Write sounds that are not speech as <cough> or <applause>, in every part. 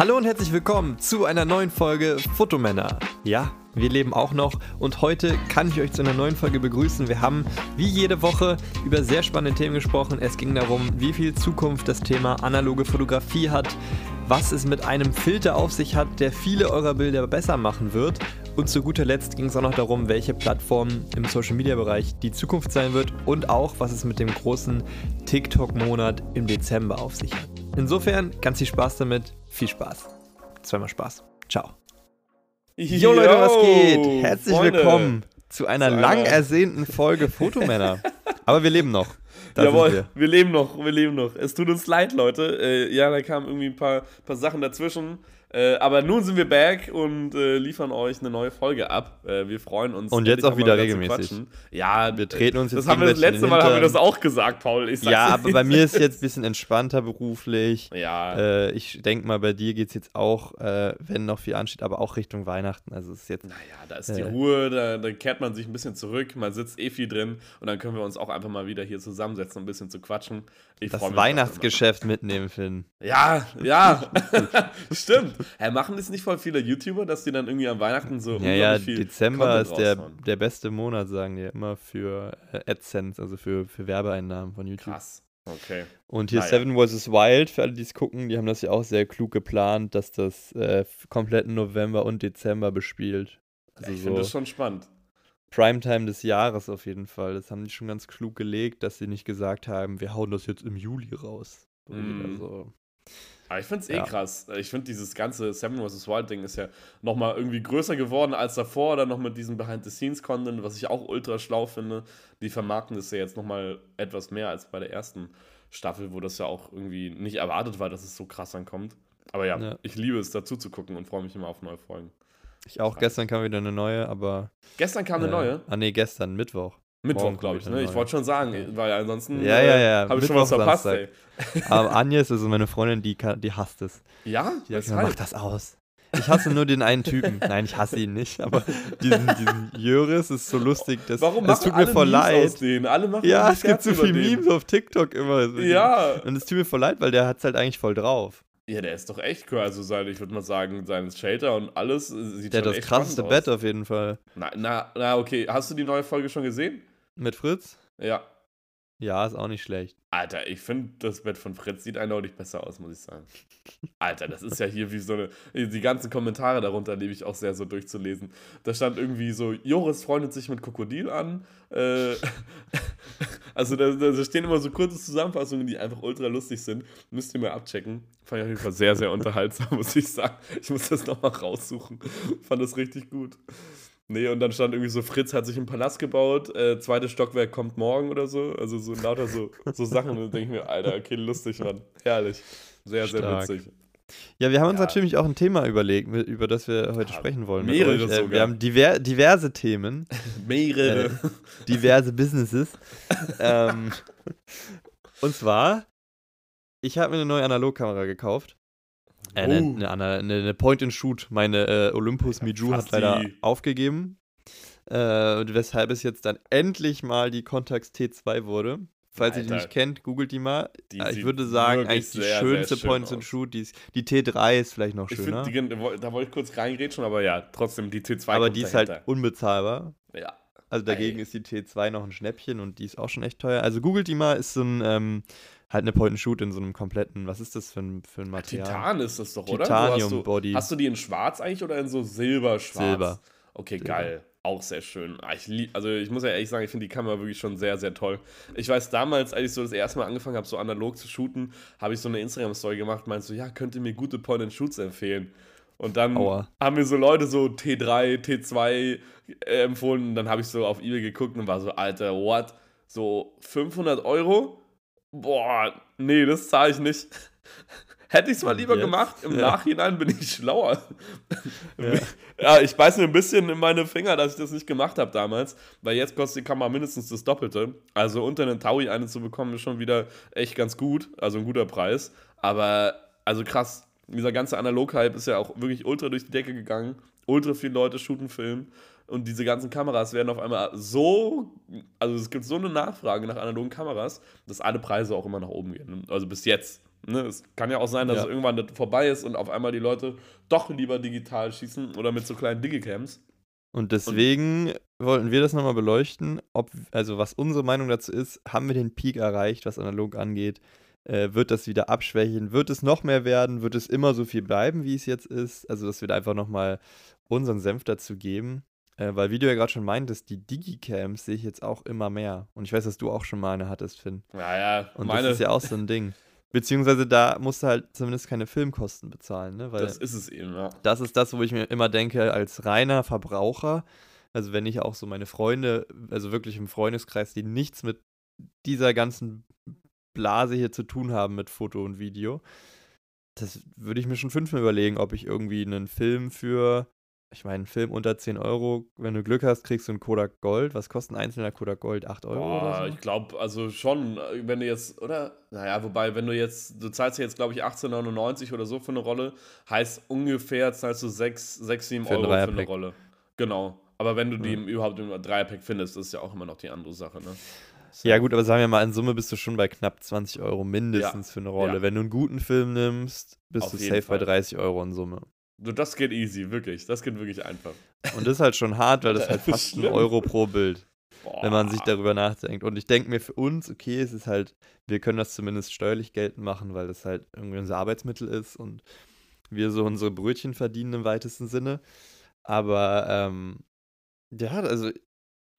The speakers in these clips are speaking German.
Hallo und herzlich willkommen zu einer neuen Folge Fotomänner. Ja, wir leben auch noch und heute kann ich euch zu einer neuen Folge begrüßen. Wir haben wie jede Woche über sehr spannende Themen gesprochen. Es ging darum, wie viel Zukunft das Thema analoge Fotografie hat, was es mit einem Filter auf sich hat, der viele eurer Bilder besser machen wird. Und zu guter Letzt ging es auch noch darum, welche Plattform im Social Media Bereich die Zukunft sein wird und auch, was es mit dem großen TikTok-Monat im Dezember auf sich hat. Insofern ganz viel Spaß damit. Viel Spaß. Zweimal Spaß. Ciao. Jo Leute, was geht? Herzlich Freunde. willkommen zu einer Zu einer- lang ersehnten Folge Fotomänner. <laughs> Aber wir leben noch. Da Jawohl, sind wir. leben noch, wir leben noch. Es tut uns leid, Leute. Äh, ja, da kamen irgendwie ein paar, paar Sachen dazwischen. Äh, aber nun sind wir back und äh, liefern euch eine neue Folge ab. Äh, wir freuen uns. Und jetzt auch wieder regelmäßig. Ja, Wir treten uns das jetzt haben wir das letzte Mal haben wir das auch gesagt, Paul. Ja, aber bei mir ist <laughs> jetzt ein bisschen entspannter beruflich. Ja, Äh, ich denke mal, bei dir geht es jetzt auch, äh, wenn noch viel ansteht, aber auch Richtung Weihnachten. Also es ist jetzt. naja, da ist die Ruhe, da, da kehrt man sich ein bisschen zurück, man sitzt eh viel drin und dann können wir uns auch einfach mal wieder hier zusammensetzen, um ein bisschen zu quatschen. Ich Das Weihnachtsgeschäft mitnehmen, Finn. Ja, ja, <laughs> <laughs> stimmt. Hä, machen das nicht voll viele YouTuber, dass die dann irgendwie an Weihnachten so Ja, ja, Dezember Content ist der, raushauen? der beste Monat, sagen die immer für äh, AdSense, also für, für Werbeeinnahmen von YouTube. Krass. Okay. Und hier Naja. Seven vs. Wild, für alle, die es gucken, die haben das ja auch sehr klug geplant, dass das äh, kompletten November und Dezember bespielt. Also ich finde das so schon spannend. Primetime des Jahres auf jeden Fall. Das haben die schon ganz klug gelegt, dass sie nicht gesagt haben, wir hauen das jetzt im Juli raus. Mm. so, Aber ich finde es eh Ja. krass. Ich finde dieses ganze Seven vs. Wild Ding ist ja nochmal irgendwie größer geworden als davor. Dann noch mit diesem Behind-the-Scenes-Content, was ich auch ultra schlau finde. Die vermarkten das ja jetzt nochmal etwas mehr als bei der ersten Staffel, wo das ja auch irgendwie nicht erwartet war, dass es so krass ankommt. Aber ja, Ja. ich liebe es, dazu zu gucken und freue mich immer auf neue Folgen. ich auch, gestern kam wieder eine neue, aber. Gestern kam eine äh, neue. Ah, nee, gestern, Mittwoch. Mittwoch, glaube ich. Ne? Ich wollte schon sagen, weil ansonsten Ja, ja, ja. habe ich schon was Mittwoch, verpasst. Aber Agnes, also meine Freundin, die, kann, die hasst es. Ja? Die immer, mach das aus. Ich hasse nur den einen Typen. <laughs> Nein, ich hasse ihn nicht, aber diesen, diesen Jöris ist so lustig. Das, Warum machen tut mir voll Memes leid. aus denen? Alle machen Ja, es gibt so viele. Memes auf TikTok immer. Ja. Und es tut mir voll leid, weil der hat es halt eigentlich voll drauf. Ja, der ist doch echt cool. Also sein, ich würde mal sagen, sein Shelter und alles äh, sieht Der hat das krasseste Bett auf jeden Fall. Na, na, na, okay. Hast du die neue Folge schon gesehen? Mit Fritz? Ja. Ja, ist auch nicht schlecht. Alter, ich finde, das Bett von Fritz sieht eindeutig besser aus, muss ich sagen. Alter, das ist ja hier wie so eine. Die ganzen Kommentare darunter liebe ich auch sehr so durchzulesen. Da stand irgendwie so: Joris freundet sich mit Krokodil an. Äh, <laughs> also, da, da stehen immer so kurze Zusammenfassungen, die einfach ultra lustig sind. Müsst ihr mal abchecken. Fand ich auf jeden Fall sehr, sehr <laughs> unterhaltsam, muss ich sagen. Ich muss das nochmal raussuchen. Fand das richtig gut. Nee, und dann stand irgendwie so, Fritz hat sich einen Palast gebaut, äh, zweites Stockwerk kommt morgen oder so. Also so lauter so, so Sachen. Und dann denke ich mir, Alter, okay, lustig, Mann. Herrlich. Sehr, sehr Stark. witzig. Ja, wir haben uns Ja. natürlich auch ein Thema überlegt, über das wir heute Ja, sprechen wollen. mehrere euch. Äh, sogar. Wir haben diver diverse Themen, <laughs> Mehrere. Äh, diverse Businesses. <laughs> ähm, und zwar, ich habe mir eine neue Analogkamera gekauft. Äh, eine, Oh. eine, eine, eine Point-and-Shoot. Meine äh, Olympus Miju hat leider die- aufgegeben. Äh, weshalb es jetzt dann endlich mal die Contax T2 wurde. Falls ihr die Alter. nicht kennt, googelt die mal. Die Äh, ich würde sagen, eigentlich die sehr, schönste schön Point-and-Shoot. Die, ist- die T3 ist vielleicht noch Ich schöner. finde, die- da wollte ich kurz reingrätschen, aber ja, trotzdem, die T2 aber die ist dahinter. halt unbezahlbar. Ja. Also dagegen Ey. ist die T2 noch ein Schnäppchen und die ist auch schon echt teuer. Also googelt die mal, ist so ein, ähm, halt eine Point-and-Shoot in so einem kompletten, was ist das für ein, für ein Material? Titan ist das doch, oder? Titanium so hast. Hast du die in schwarz eigentlich oder in so silber-schwarz? Silber. Okay, Silber. geil. Auch sehr schön. Ah, Ich lieb, also ich muss ja ehrlich sagen, ich finde die Kamera wirklich schon sehr, sehr toll. Ich weiß damals, als ich so das erste Mal angefangen habe, so analog zu shooten, habe ich so eine Instagram-Story gemacht, meinst so, ja, könnt ihr mir gute Point-and-Shoots empfehlen? Und dann Aua. haben mir so Leute so T3, T2 äh, empfohlen und dann habe ich so auf eBay geguckt und war so, Alter, what? So 500 Euro? Boah, nee, das zahle ich nicht. <laughs> Hätte ich es mal lieber Jetzt? gemacht, im Ja. Nachhinein bin ich schlauer. Ja. <laughs> Ja, ich beiß mir ein bisschen in meine Finger, dass ich das nicht gemacht habe damals, weil jetzt kostet die Kamera mindestens das Doppelte. Also unter einen Taui eine zu bekommen, ist schon wieder echt ganz gut, also ein guter Preis. Aber, also krass, Dieser ganze Analog-Hype ist ja auch wirklich ultra durch die Decke gegangen. Ultra viele Leute shooten Film. Und diese ganzen Kameras werden auf einmal so, also es gibt so eine Nachfrage nach analogen Kameras, dass alle Preise auch immer nach oben gehen. Also bis jetzt. Ne? Es kann ja auch sein, dass Ja. es irgendwann vorbei ist und auf einmal die Leute doch lieber digital schießen oder mit so kleinen Digicams. Und deswegen wollten wir das nochmal beleuchten, ob, also was unsere Meinung dazu ist, haben wir den Peak erreicht, was analog angeht? Äh, wird das wieder abschwächen? Wird es noch mehr werden? Wird es immer so viel bleiben, wie es jetzt ist? Also, dass wir da einfach nochmal unseren Senf dazu geben. Äh, weil, wie du ja gerade schon meintest, die Digicams sehe ich jetzt auch immer mehr. Und ich weiß, dass du auch schon mal eine hattest, Finn. Naja, Und meine, das ist ja auch so ein Ding. Beziehungsweise da musst du halt zumindest keine Filmkosten bezahlen, ne? Weil das ist es eben, ja. das ist das, wo ich mir immer denke, als reiner Verbraucher, also wenn ich auch so meine Freunde, also wirklich im Freundeskreis, die nichts mit dieser ganzen Blase hier zu tun haben mit Foto und Video, das würde ich mir schon fünfmal überlegen, ob ich irgendwie einen Film für, ich meine, Film unter 10 Euro, wenn du Glück hast, kriegst du einen Kodak Gold. Was kostet ein einzelner Kodak Gold? 8 Euro Boah, oder so? ich glaube, also schon, wenn du jetzt, oder? Naja, wobei, wenn du jetzt, du zahlst ja jetzt, glaube ich, 18,99 oder so für eine Rolle, heißt ungefähr zahlst du 6, 6 7 Für Euro für eine. Rolle. Genau. Aber wenn du die Ja. überhaupt im Dreierpack findest, ist ja auch immer noch die andere Sache, ne? Ja, gut, aber sagen wir mal, in Summe bist du schon bei knapp 20 Euro mindestens für eine Rolle. Ja. Wenn du einen guten Film nimmst, bist Auf du safe Fall. bei 30 Euro in Summe. Du, das geht easy, wirklich. Das geht wirklich einfach. Und das ist halt schon hart, weil das halt Das <laughs> ist fast ein schlimm. Euro pro Bild, Boah. wenn man sich darüber nachdenkt. Und ich denke mir für uns, okay, es ist halt, wir können das zumindest steuerlich geltend machen, weil das halt irgendwie unser Arbeitsmittel ist und wir so unsere Brötchen verdienen im weitesten Sinne. Aber, ähm, ja, also,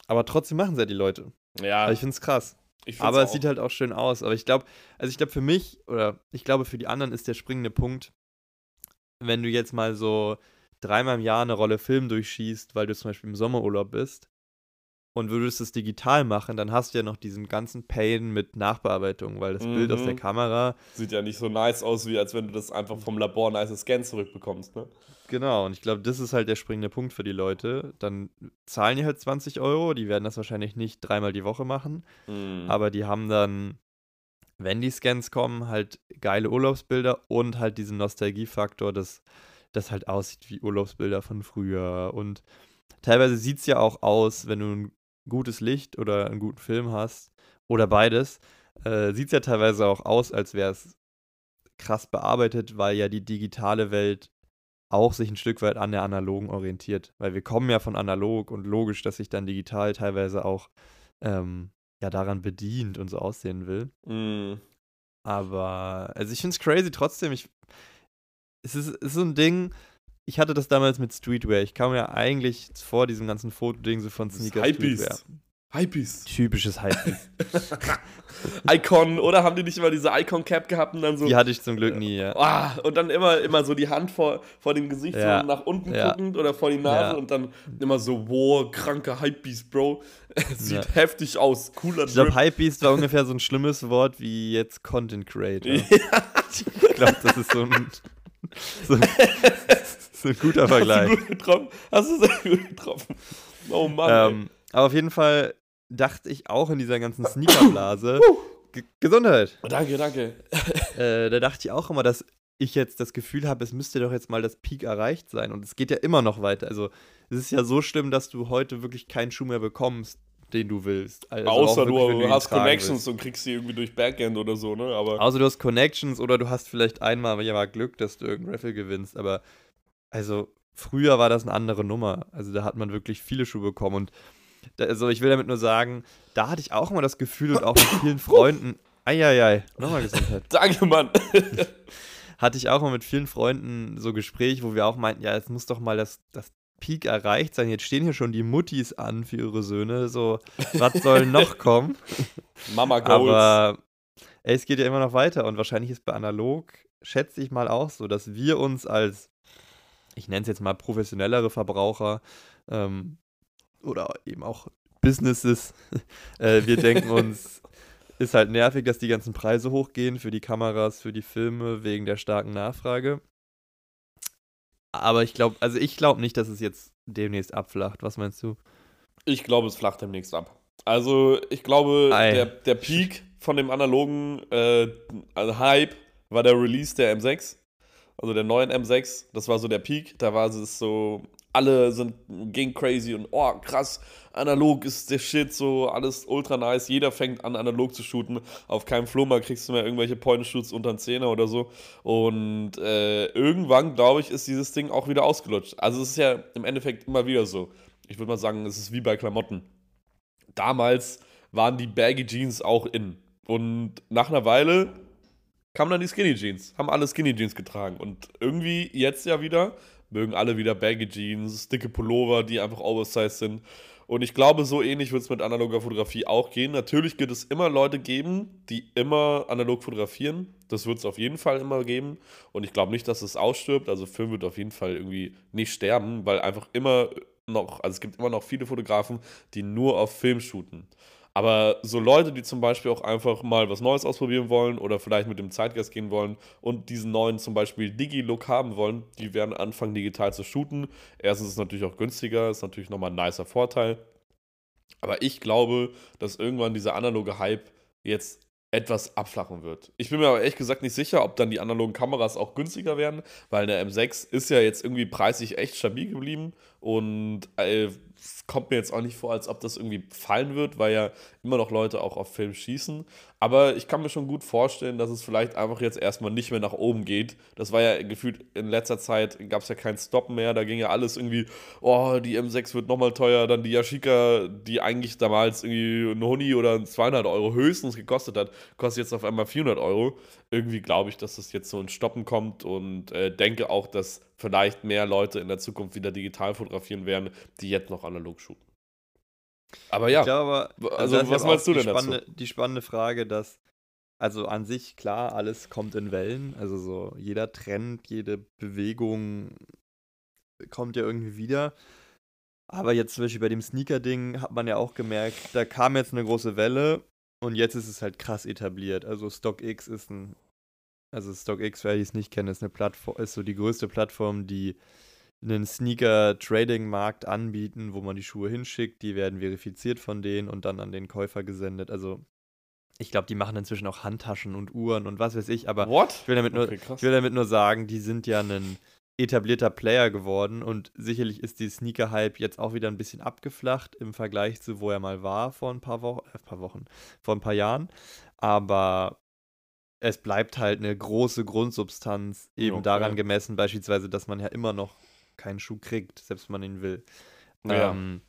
aber trotzdem machen es ja die Leute. Ja, Aber ich finde es krass. Aber es auch. sieht halt auch schön aus. Aber ich glaube, also ich glaube für mich oder ich glaube für die anderen ist der springende Punkt, wenn du jetzt mal so dreimal im Jahr eine Rolle Film durchschießt, weil du zum Beispiel im Sommerurlaub bist und würdest es digital machen, dann hast du ja noch diesen ganzen Pain mit Nachbearbeitung, weil das Bild aus der Mhm. Kamera, Sieht ja nicht so nice aus, wie als wenn du das einfach vom Labor nice Scan zurückbekommst, ne? genau, und ich glaube, das ist halt der springende Punkt für die Leute. Dann zahlen die halt 20 Euro, die werden das wahrscheinlich nicht dreimal die Woche machen, Mhm. Aber die haben dann, wenn die Scans kommen, halt geile Urlaubsbilder und halt diesen Nostalgiefaktor, dass das halt aussieht wie Urlaubsbilder von früher. Und teilweise sieht es ja auch aus, wenn du ein gutes Licht oder einen guten Film hast oder beides, äh, sieht es ja teilweise auch aus, als wäre es krass bearbeitet, weil ja die digitale Welt auch sich ein Stück weit an der analogen orientiert. Weil wir kommen ja von analog und logisch, dass sich dann digital teilweise auch ähm, ja daran bedient und so aussehen will. Mhm. Aber, also ich finde es crazy trotzdem. Ich, es ist, es ist so ein Ding, ich hatte das damals mit Streetwear. Ich kam ja eigentlich vor diesem ganzen Fotoding so von Sneaker Streetwear. Hypebeast. Hypebeast. Typisches Hype. <laughs> Icon, oder haben die nicht immer diese Icon-Cap gehabt und dann so. Die hatte ich zum Glück nie, ja. Ah, und dann immer, immer so die Hand vor, vor dem Gesicht Ja. so nach unten Ja. guckend oder vor die Nase Ja. und dann immer so, wow, kranker Hypebeast, Bro. <laughs> Sieht Ja. heftig aus, cooler Ich glaube. Hypebeast war ungefähr so ein schlimmes Wort wie jetzt Content Creator. <laughs> Ich glaube, das ist so ein, so, so ein guter Hast du Vergleich. gut getroffen? Hast du sehr gut getroffen. Oh Mann. Ähm, aber auf jeden Fall dachte ich auch in dieser ganzen <coughs> Sneakerblase. Ge Gesundheit. Danke, danke. <laughs> Äh, da dachte ich auch immer, dass ich jetzt das Gefühl habe, es müsste doch jetzt mal das Peak erreicht sein. Und es geht ja immer noch weiter. Also es ist ja so schlimm, dass du heute wirklich keinen Schuh mehr bekommst, den du willst. Also Außer wirklich, du ihn hast Connections willst. und kriegst sie irgendwie durch Backend oder so, ne? Aber Außer du hast Connections oder du hast vielleicht einmal ja mal Glück, dass du irgendein Raffle gewinnst. Aber also früher war das eine andere Nummer. Also da hat man wirklich viele Schuhe bekommen. Und also ich will damit nur sagen, da hatte ich auch immer das Gefühl und auch mit vielen <laughs> Freunden. Eieiei, nochmal Gesundheit. <laughs> danke, Mann. <laughs> hatte ich auch mal mit vielen Freunden so Gespräch, wo wir auch meinten, ja, es muss doch mal das, das Peak erreicht sein. Jetzt stehen hier schon die Muttis an für ihre Söhne. So, was soll noch kommen? Mama Goals. Aber ey, es geht ja immer noch weiter und wahrscheinlich ist bei analog, schätze ich mal auch so, dass wir uns als, ich nenne es jetzt mal professionellere Verbraucher ähm, oder eben auch Businesses, <laughs> äh, wir denken uns, <laughs> ist halt nervig, dass die ganzen Preise hochgehen für die Kameras, für die Filme wegen der starken Nachfrage. Aber ich glaube, also ich glaube nicht, dass es jetzt demnächst abflacht. Was meinst du? Ich glaube, es flacht demnächst ab. Also, ich glaube, Ei. der, der Peak von dem analogen äh, also Hype war der Release der M6. also der neuen M6, das war so der Peak, da war es so, alle sind ging crazy und oh krass, analog ist der Shit, so alles ultra nice, jeder fängt an analog zu shooten, auf keinem Flohmarkt kriegst du mehr irgendwelche Point-Shoots unter einen Zehner oder so und äh, irgendwann, glaube ich, ist dieses Ding auch wieder ausgelutscht. Also es ist ja im Endeffekt immer wieder so. Ich würde mal sagen, es ist wie bei Klamotten. Damals waren die Baggy Jeans auch in und nach einer Weile kamen dann die Skinny Jeans, haben alle Skinny Jeans getragen und irgendwie jetzt ja wieder mögen alle wieder Baggy Jeans, dicke Pullover, die einfach oversized sind. Und ich glaube, so ähnlich wird es mit analoger Fotografie auch gehen. Natürlich wird es immer Leute geben, die immer analog fotografieren. Das wird es auf jeden Fall immer geben. Und ich glaube nicht, dass es ausstirbt. Also Film wird auf jeden Fall irgendwie nicht sterben, weil einfach immer noch, also es gibt immer noch viele Fotografen, die nur auf Film shooten. Aber so Leute, die zum Beispiel auch einfach mal was Neues ausprobieren wollen oder vielleicht mit dem Zeitgeist gehen wollen und diesen neuen zum Beispiel Digi-Look haben wollen, die werden anfangen, digital zu shooten. Erstens ist es natürlich auch günstiger, ist natürlich nochmal ein nicer Vorteil. Aber ich glaube, dass irgendwann dieser analoge Hype jetzt etwas abflachen wird. Ich bin mir aber ehrlich gesagt nicht sicher, ob dann die analogen Kameras auch günstiger werden, weil eine M6 ist ja jetzt irgendwie preislich echt stabil geblieben und äh, es kommt mir jetzt auch nicht vor, als ob das irgendwie fallen wird, weil ja immer noch Leute auch auf Film schießen. Aber ich kann mir schon gut vorstellen, dass es vielleicht einfach jetzt erstmal nicht mehr nach oben geht. Das war ja gefühlt in letzter Zeit, gab es ja kein Stoppen mehr. Da ging ja alles irgendwie, oh, die M6 wird nochmal teuer. Dann die Yashica, die eigentlich damals irgendwie ein Huni oder 200 Euro höchstens gekostet hat, kostet jetzt auf einmal 400 Euro. Irgendwie glaube ich, dass das jetzt so ein Stoppen kommt und äh, denke auch, dass vielleicht mehr Leute in der Zukunft wieder digital fotografieren werden, die jetzt noch analog shooten. Aber ja, aber, also, also was meinst du denn spannende, dazu? Die spannende Frage, dass, also an sich klar, alles kommt in Wellen, also so jeder Trend, jede Bewegung kommt ja irgendwie wieder. Aber jetzt zum Beispiel bei dem Sneaker-Ding hat man ja auch gemerkt, da kam jetzt eine große Welle und jetzt ist es halt krass etabliert. Also StockX ist ein also StockX, wer es nicht kennt, ist eine Plattform, ist so die größte Plattform, die einen Sneaker-Trading-Markt anbieten, wo man die Schuhe hinschickt, die werden verifiziert von denen und dann an den Käufer gesendet. Also ich glaube, die machen inzwischen auch Handtaschen und Uhren und was weiß ich, aber What? Ich, will damit nur, okay, ich will damit nur sagen, die sind ja ein etablierter Player geworden und sicherlich ist die Sneaker-Hype jetzt auch wieder ein bisschen abgeflacht im Vergleich zu, wo er mal war vor ein paar Wochen, äh, paar Wochen, vor ein paar Jahren. Aber es bleibt halt eine große Grundsubstanz, eben okay. daran gemessen, beispielsweise, dass man ja immer noch keinen Schuh kriegt, selbst wenn man ihn will. Ja. Ähm,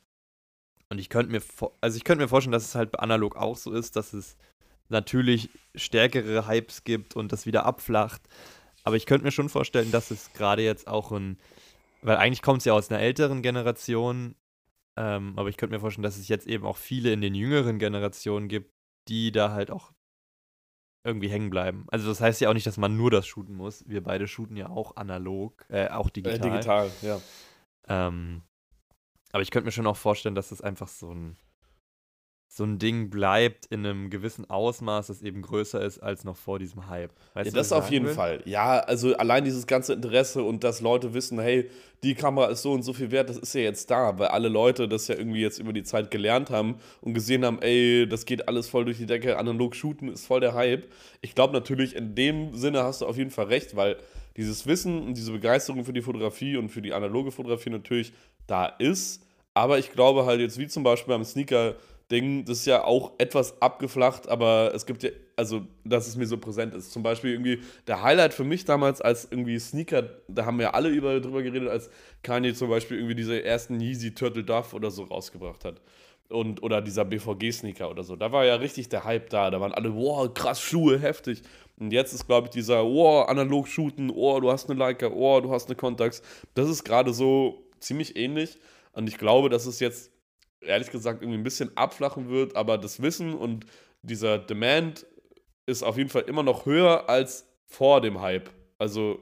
und ich könnte mir, also ich könnte mir vorstellen, dass es halt analog auch so ist, dass es natürlich stärkere Hypes gibt und das wieder abflacht. Aber ich könnte mir schon vorstellen, dass es gerade jetzt auch ein, weil eigentlich kommt es ja aus einer älteren Generation, ähm, aber ich könnte mir vorstellen, dass es jetzt eben auch viele in den jüngeren Generationen gibt, die da halt auch irgendwie hängen bleiben. Also das heißt ja auch nicht, dass man nur das shooten muss. Wir beide shooten ja auch analog, äh, auch digital. Äh, digital, ja. Ähm, aber ich könnte mir schon auch vorstellen, dass das einfach so ein so ein Ding bleibt in einem gewissen Ausmaß, das eben größer ist als noch vor diesem Hype. Weißt ja, du, das auf jeden will? Fall. Ja, also allein dieses ganze Interesse und dass Leute wissen, hey, die Kamera ist so und so viel wert, das ist ja jetzt da, weil alle Leute das ja irgendwie jetzt über die Zeit gelernt haben und gesehen haben, ey, das geht alles voll durch die Decke, analog shooten ist voll der Hype. Ich glaube natürlich, in dem Sinne hast du auf jeden Fall recht, weil dieses Wissen und diese Begeisterung für die Fotografie und für die analoge Fotografie natürlich da ist. Aber ich glaube halt jetzt, wie zum Beispiel beim Sneaker, Ding, das ist ja auch etwas abgeflacht, aber es gibt ja, also, dass es mir so präsent ist. Zum Beispiel irgendwie der Highlight für mich damals als irgendwie Sneaker, da haben wir alle über, drüber geredet, als Kanye zum Beispiel irgendwie diese ersten Yeezy Turtle Dove oder so rausgebracht hat. Und, oder dieser BVG-Sneaker oder so. Da war ja richtig der Hype da. Da waren alle, wow, krass, Schuhe, heftig. Und jetzt ist, glaube ich, dieser, wow, analog shooten, oh, du hast eine Leica, oh, du hast eine Contax. Das ist gerade so ziemlich ähnlich. Und ich glaube, dass es jetzt ehrlich gesagt irgendwie ein bisschen abflachen wird, aber das Wissen und dieser Demand ist auf jeden Fall immer noch höher als vor dem Hype. Also,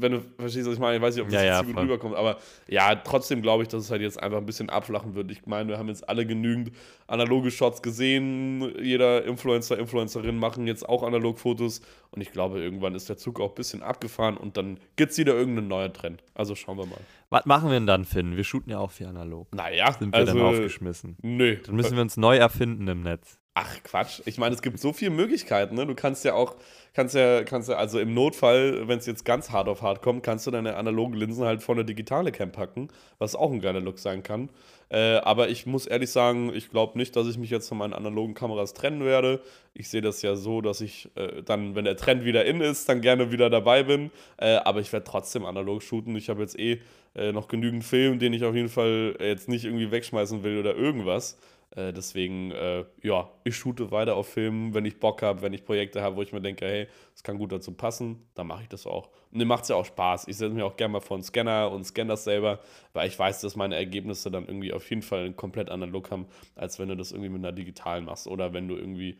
wenn du verstehst, was ich meine, ich weiß nicht, ob das ja, ja, gut rüberkommt, aber ja, trotzdem glaube ich, dass es halt jetzt einfach ein bisschen abflachen wird. Ich meine, wir haben jetzt alle genügend analoge Shots gesehen. Jeder Influencer, Influencerin machen jetzt auch Analogfotos und ich glaube, irgendwann ist der Zug auch ein bisschen abgefahren und dann gibt es wieder irgendeinen neuen Trend. Also schauen wir mal. Was machen wir denn dann, Finn? Wir shooten ja auch für analog. Naja, sind wir also, dann aufgeschmissen. Nö. Dann müssen wir uns neu erfinden im Netz. Ach Quatsch. Ich meine, es gibt so viele Möglichkeiten. Ne? Du kannst ja auch, kannst ja, kannst ja, also im Notfall, wenn es jetzt ganz hart auf hart kommt, kannst du deine analogen Linsen halt vor eine digitale Cam packen, was auch ein geiler Look sein kann. Äh, aber ich muss ehrlich sagen, ich glaube nicht, dass ich mich jetzt von meinen analogen Kameras trennen werde. Ich sehe das ja so, dass ich äh, dann, wenn der Trend wieder in ist, dann gerne wieder dabei bin. Äh, aber ich werde trotzdem analog shooten. Ich habe jetzt eh äh, noch genügend Film, den ich auf jeden Fall jetzt nicht irgendwie wegschmeißen will oder irgendwas. Äh, deswegen, äh, ja, ich shoote weiter auf Filmen, wenn ich Bock habe, wenn ich Projekte habe, wo ich mir denke, hey, das kann gut dazu passen, dann mache ich das auch. Und mir macht es ja auch Spaß. Ich setze mich auch gerne mal vor einen Scanner und scanne das selber, weil ich weiß, dass meine Ergebnisse dann irgendwie auf jeden Fall komplett Look haben, als wenn du das irgendwie mit einer digitalen machst oder wenn du irgendwie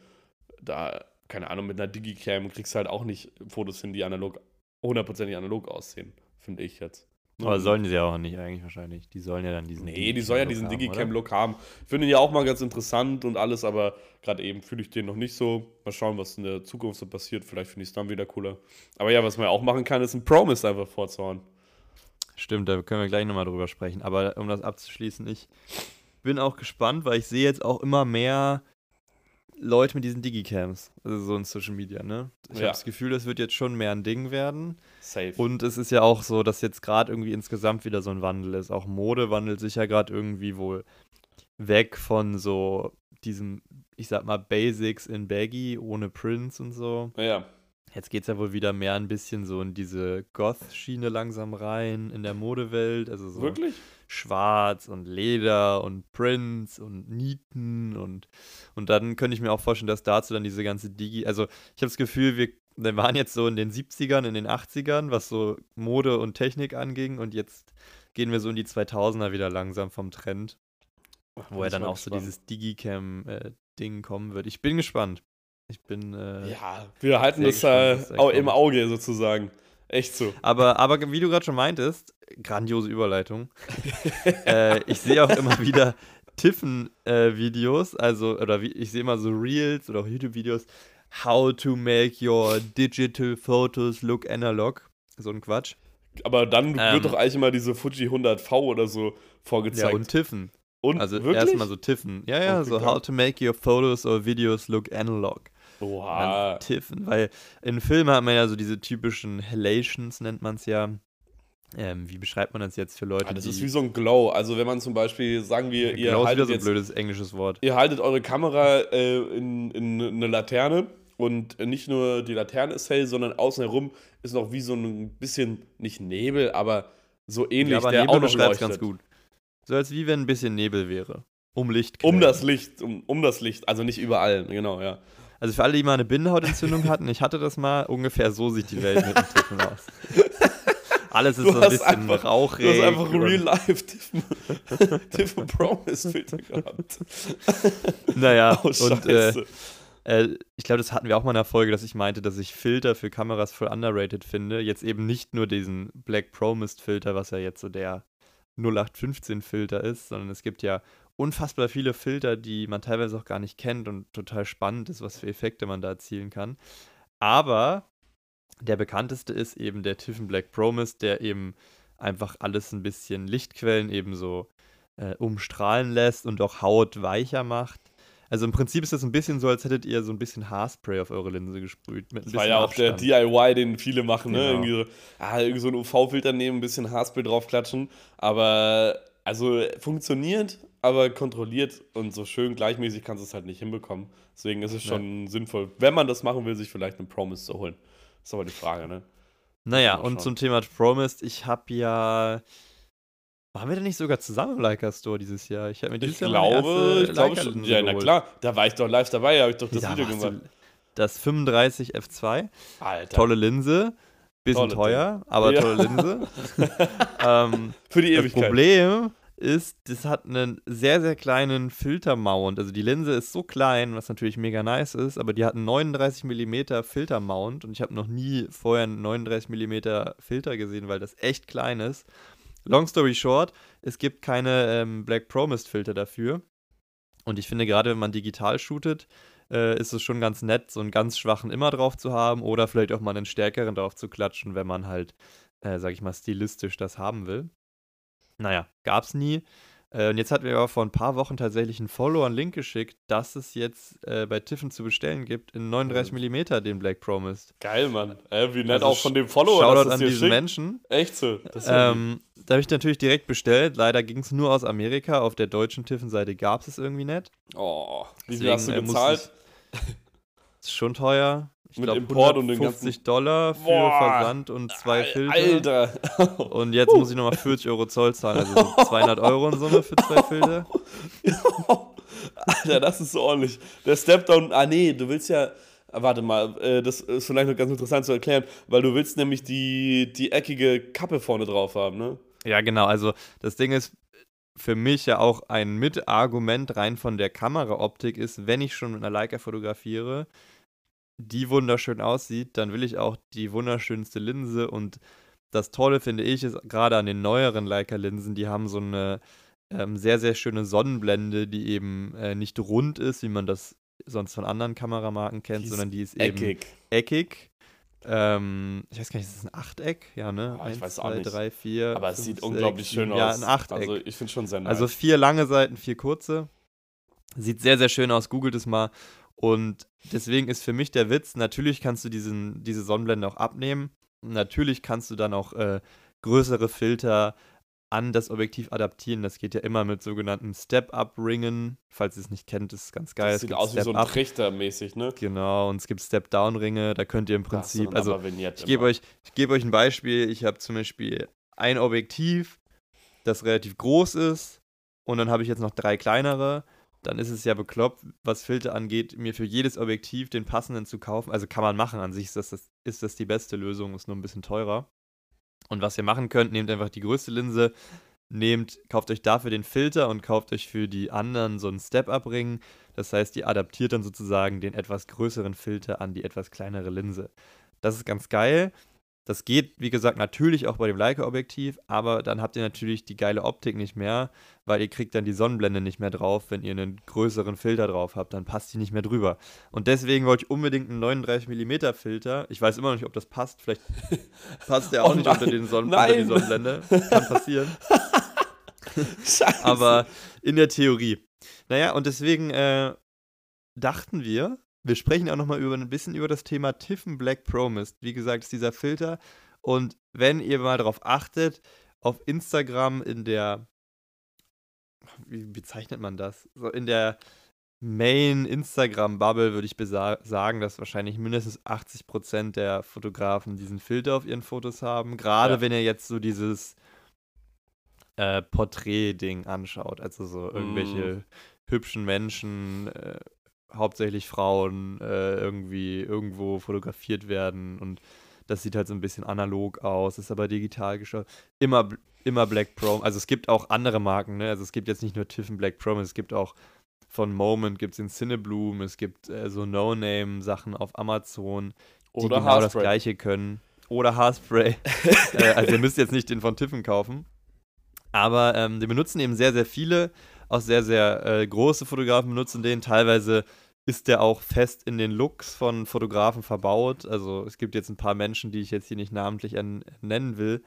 da, keine Ahnung, mit einer Digicam kriegst du halt auch nicht Fotos hin, die analog, hundertprozentig analog aussehen, finde ich jetzt. Aber sollen sie ja auch nicht eigentlich wahrscheinlich. Die sollen ja dann diesen. Nee, die sollen ja diesen Digicam-Look haben. Finde ich ja auch mal ganz interessant und alles, aber gerade eben fühle ich den noch nicht so. Mal schauen, was in der Zukunft so passiert. Vielleicht finde ich es dann wieder cooler. Aber ja, was man ja auch machen kann, ist ein Promise einfach vorzuhauen. Stimmt, da können wir gleich nochmal drüber sprechen. Aber um das abzuschließen, ich bin auch gespannt, weil ich sehe jetzt auch immer mehr Leute mit diesen Digicams, also so in Social Media, ne? Ich ja. habe das Gefühl, das wird jetzt schon mehr ein Ding werden. Safe. Und es ist ja auch so, dass jetzt gerade irgendwie insgesamt wieder so ein Wandel ist. Auch Mode wandelt sich ja gerade irgendwie wohl weg von so diesem, ich sag mal, Basics in Baggy ohne Prints und so. Ja. Jetzt geht es ja wohl wieder mehr ein bisschen so in diese Goth-Schiene langsam rein in der Modewelt. Also so Wirklich? Schwarz und Leder und Prints und Nieten und, und dann könnte ich mir auch vorstellen, dass dazu dann diese ganze Digi. Also ich habe das Gefühl, wir, wir waren jetzt so in den 70ern, in den 80ern, was so Mode und Technik anging und jetzt gehen wir so in die 2000er wieder langsam vom Trend. Wo er dann auch gespannt. so dieses Digicam-Ding äh, kommen wird. Ich bin gespannt. Ich bin. Äh, ja, wir halten das äh, im Auge sozusagen. Echt so. Aber, aber wie du gerade schon meintest, grandiose Überleitung. <laughs> äh, ich sehe auch immer wieder Tiffen-Videos, äh, also, oder wie, ich sehe immer so Reels oder auch YouTube-Videos. How to make your digital photos look analog. So ein Quatsch. Aber dann ähm, wird doch eigentlich immer diese Fuji 100V oder so vorgezeigt. Ja, und Tiffen. Und also erstmal so Tiffen. Ja, ja, okay, so how to make your photos or videos look analog. Oha. Tiffen, weil in Filmen hat man ja so diese typischen Halations, nennt man es ja. Ähm, wie beschreibt man das jetzt für Leute? Ah, das ist wie so ein Glow. Also wenn man zum Beispiel, sagen wir, ihr Glow haltet ist jetzt, so ein blödes englisches Wort. Ihr haltet eure Kamera äh, in, in eine Laterne und nicht nur die Laterne ist hell, sondern außen herum ist noch wie so ein bisschen, nicht Nebel, aber so ähnlich, ja, aber der Nebel auch noch leuchtet. ganz gut. So als wie wenn ein bisschen Nebel wäre. Um Licht. Um das Licht, um, um das Licht, also nicht überall, genau, ja. Also für alle, die mal eine Bindehautentzündung <laughs> hatten, ich hatte das mal, ungefähr so sieht die Welt mit dem Tiffen aus. <laughs> Alles ist du so ein bisschen einfach, rauchig. Du hast einfach Real Life <laughs> Tiffen Promise Filter gehabt. Naja, oh, und äh, äh, ich glaube, das hatten wir auch mal in der Folge, dass ich meinte, dass ich Filter für Kameras voll underrated finde. Jetzt eben nicht nur diesen Black Promised Filter, was ja jetzt so der 0815 Filter ist, sondern es gibt ja unfassbar viele Filter, die man teilweise auch gar nicht kennt und total spannend ist, was für Effekte man da erzielen kann. Aber der bekannteste ist eben der Tiffen Black Promise, der eben einfach alles ein bisschen Lichtquellen eben so äh, umstrahlen lässt und auch Haut weicher macht. Also im Prinzip ist das ein bisschen so, als hättet ihr so ein bisschen Haarspray auf eure Linse gesprüht. Mit das war ja auch Abstand. der DIY, den viele machen, ne? Genau. Irgendwie so, ah, irgendwie so einen UV-Filter nehmen, ein bisschen Haarspray draufklatschen. Aber also funktioniert, aber kontrolliert und so schön gleichmäßig kannst du es halt nicht hinbekommen. Deswegen ist es schon ja. sinnvoll, wenn man das machen will, sich vielleicht einen Promise zu holen. Das ist aber die Frage, ne? Naja, und zum Thema Promised, ich habe ja. Waren wir denn nicht sogar zusammen im Leica Store dieses Jahr? Ich habe mir dieses ich Jahr glaube, ich glaube schon. Ja, na klar, da war ich doch live dabei, habe ich doch das da Video gemacht. Das 35 F2. Alter. Tolle Linse. Bisschen tolle teuer, Ding. aber ja. tolle Linse. <laughs> ähm, Für die Ewigkeit. Das Problem ist, das hat einen sehr, sehr kleinen Filtermount. Also die Linse ist so klein, was natürlich mega nice ist, aber die hat einen 39 mm Filtermount und ich habe noch nie vorher einen 39 mm Filter gesehen, weil das echt klein ist. Long story short, es gibt keine ähm, Black Promised Filter dafür. Und ich finde, gerade wenn man digital shootet, äh, ist es schon ganz nett, so einen ganz schwachen immer drauf zu haben oder vielleicht auch mal einen stärkeren drauf zu klatschen, wenn man halt, äh, sag ich mal, stilistisch das haben will. Naja, gab's nie. Äh, und jetzt hat mir aber vor ein paar Wochen tatsächlich ein Follower einen Link geschickt, dass es jetzt äh, bei Tiffen zu bestellen gibt in 39 mm den Black Promised. Geil, Mann. Äh, wie nett Also auch von dem Follower, Shoutout dass an diesen schickt. Menschen. Echt so. Das. Ähm, da habe ich natürlich direkt bestellt. Leider ging es nur aus Amerika. Auf der deutschen Tiffen-Seite gab es es irgendwie nicht. oh, wie viel hast du äh, musste gezahlt? <laughs> Ist schon teuer. Ich Mit glaube Import und den 150 Dollar für Boah. Versand und zwei Filter. Alter. <laughs> Und jetzt muss ich nochmal 40 Euro Zoll zahlen, also so 200 Euro in Summe für zwei Filter. <laughs> Alter, das ist so ordentlich. Der Stepdown, ah nee, du willst ja, ah, warte mal, äh, das ist vielleicht noch ganz interessant zu erklären, weil du willst nämlich die, die eckige Kappe vorne drauf haben, ne? Ja, genau. Also das Ding ist für mich ja auch ein Mitargument rein von der Kameraoptik ist, wenn ich schon mit einer Leica fotografiere, die wunderschön aussieht, dann will ich auch die wunderschönste Linse und das Tolle finde ich ist gerade an den neueren Leica-Linsen, die haben so eine ähm, sehr, sehr schöne Sonnenblende, die eben äh, nicht rund ist, wie man das sonst von anderen Kameramarken kennt, Die sondern die ist eben Eckig. eckig. Ähm, ich weiß gar nicht, ist das ein Achteck? Ja, ne? Ich Eins, weiß auch zwei, nicht. drei, vier. Aber es fünf, sieht sechs, unglaublich schön aus. Ja, ein Achteck. Also ich finde schon sehr nice. Also vier lange Seiten, vier kurze. Sieht sehr, sehr schön aus. Googelt es mal. Und deswegen ist für mich der Witz, natürlich kannst du diesen, diese Sonnenblende auch abnehmen. Natürlich kannst du dann auch äh, größere Filter an das Objektiv adaptieren. Das geht ja immer mit sogenannten Step-Up-Ringen. Falls ihr es nicht kennt, ist ganz geil. das Es sieht gibt aus wie so ein. Trichter mäßig, ne? Genau, und es gibt Step-Down-Ringe. Da könnt ihr im Prinzip, also ich gebe euch, ich gebe euch ein Beispiel. Ich habe zum Beispiel ein Objektiv, das relativ groß ist, und dann habe ich jetzt noch drei kleinere. Dann ist es ja bekloppt, was Filter angeht, mir für jedes Objektiv den passenden zu kaufen. Also kann man machen. An sich ist das, das, ist das die beste Lösung, ist nur ein bisschen teurer. Und was ihr machen könnt, nehmt einfach die größte Linse, nehmt, kauft euch dafür den Filter und kauft euch für die anderen so einen Step-Up-Ring. Das heißt, ihr adaptiert dann sozusagen den etwas größeren Filter an die etwas kleinere Linse. Das ist ganz geil. Das geht, wie gesagt, natürlich auch bei dem Leica-Objektiv, aber dann habt ihr natürlich die geile Optik nicht mehr, weil ihr kriegt dann die Sonnenblende nicht mehr drauf, wenn ihr einen größeren Filter drauf habt, dann passt die nicht mehr drüber. Und deswegen wollte ich unbedingt einen 39mm Filter. Ich weiß immer noch nicht, ob das passt. Vielleicht <laughs> passt der auch Oh nicht nein. unter, den Sonnen unter die Nein. Sonnenblende. Kann passieren. <laughs> Scheiße. aber in der Theorie. Naja, und deswegen äh, dachten wir, wir sprechen auch nochmal über ein bisschen über das Thema Tiffen Black Promised. Wie gesagt, ist dieser Filter. Und wenn ihr mal darauf achtet, auf Instagram in der, wie bezeichnet man das? So in der Main Instagram-Bubble würde ich sagen, dass wahrscheinlich mindestens 80% der Fotografen diesen Filter auf ihren Fotos haben. Gerade Ja. wenn ihr jetzt so dieses äh, Porträt-Ding anschaut. Also so irgendwelche hübschen Menschen, äh, hauptsächlich Frauen, äh, irgendwie irgendwo fotografiert werden und das sieht halt so ein bisschen analog aus, ist aber digital geschaut. Immer, immer Black Pro. Also es gibt auch andere Marken, ne? Also es gibt jetzt nicht nur Tiffen Black Pro, es gibt auch von Moment gibt es den Cinebloom, es gibt äh, so No-Name-Sachen auf Amazon, die Oder genau das Haarspray. gleiche können. Oder Haarspray. <laughs> äh, also ihr müsst jetzt nicht den von Tiffen kaufen. Aber ähm, den benutzen eben sehr, sehr viele. Auch sehr, sehr äh, große Fotografen benutzen den. Teilweise ist der auch fest in den Looks von Fotografen verbaut. Also es gibt jetzt ein paar Menschen, die ich jetzt hier nicht namentlich nennen will.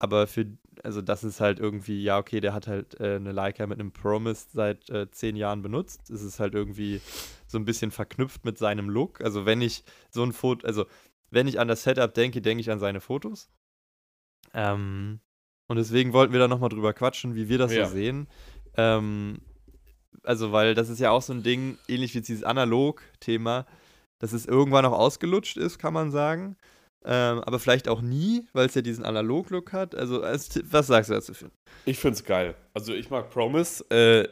Aber für, also das ist halt irgendwie, ja, okay, der hat halt äh, eine Leica mit einem Promise seit äh, zehn Jahren benutzt. Es ist halt irgendwie so ein bisschen verknüpft mit seinem Look. Also wenn ich so ein Foto, also wenn ich an das Setup denke, denke ich an seine Fotos. Ähm, und deswegen wollten wir da nochmal drüber quatschen, wie wir das Ja. so sehen. Ähm, also, weil das ist ja auch so ein Ding, ähnlich wie dieses Analog-Thema, dass es irgendwann auch ausgelutscht ist, kann man sagen. Ähm, aber vielleicht auch nie, weil es ja diesen Analog-Look hat. Also, was sagst du dazu? Ich find's geil. Also ich mag Promise. Äh,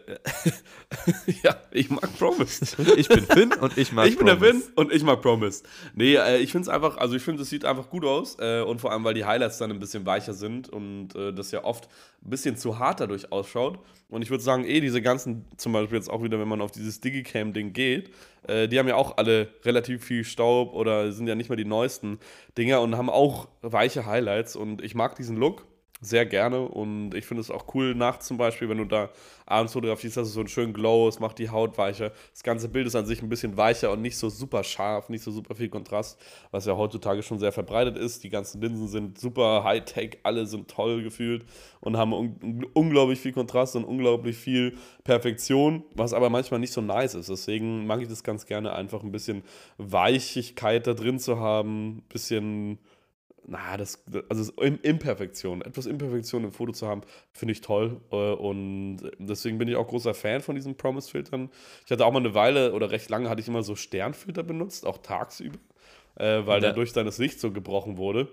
<laughs> ja, ich mag Promise. Ich bin Finn und ich mag ich bin der. Finn und ich mag Promise. Nee, äh, ich finde es einfach, also ich finde, es sieht einfach gut aus äh, und vor allem, weil die Highlights dann ein bisschen weicher sind und äh, das ja oft ein bisschen zu hart dadurch ausschaut. Und ich würde sagen, eh, diese ganzen, zum Beispiel jetzt auch wieder, wenn man auf dieses Digicam-Ding geht, äh, die haben ja auch alle relativ viel Staub oder sind ja nicht mehr die neuesten Dinger und haben auch weiche Highlights und ich mag diesen Look. Sehr gerne und ich finde es auch cool nachts zum Beispiel, wenn du da abends fotografierst, hast du so einen schönen Glow, es macht die Haut weicher. Das ganze Bild ist an sich ein bisschen weicher und nicht so super scharf, nicht so super viel Kontrast, was ja heutzutage schon sehr verbreitet ist. Die ganzen Linsen sind super Hightech, alle sind toll gefühlt und haben un unglaublich viel Kontrast und unglaublich viel Perfektion, was aber manchmal nicht so nice ist. Deswegen mag ich das ganz gerne einfach ein bisschen Weichigkeit da drin zu haben, ein bisschen na, das, also Imperfektion, etwas Imperfektion im Foto zu haben, finde ich toll. Äh, und deswegen bin ich auch großer Fan von diesen Promise-Filtern. Ich hatte auch mal eine Weile oder recht lange hatte ich immer so Sternfilter benutzt, auch tagsüber, äh, weil ja. dadurch dann das Licht so gebrochen wurde.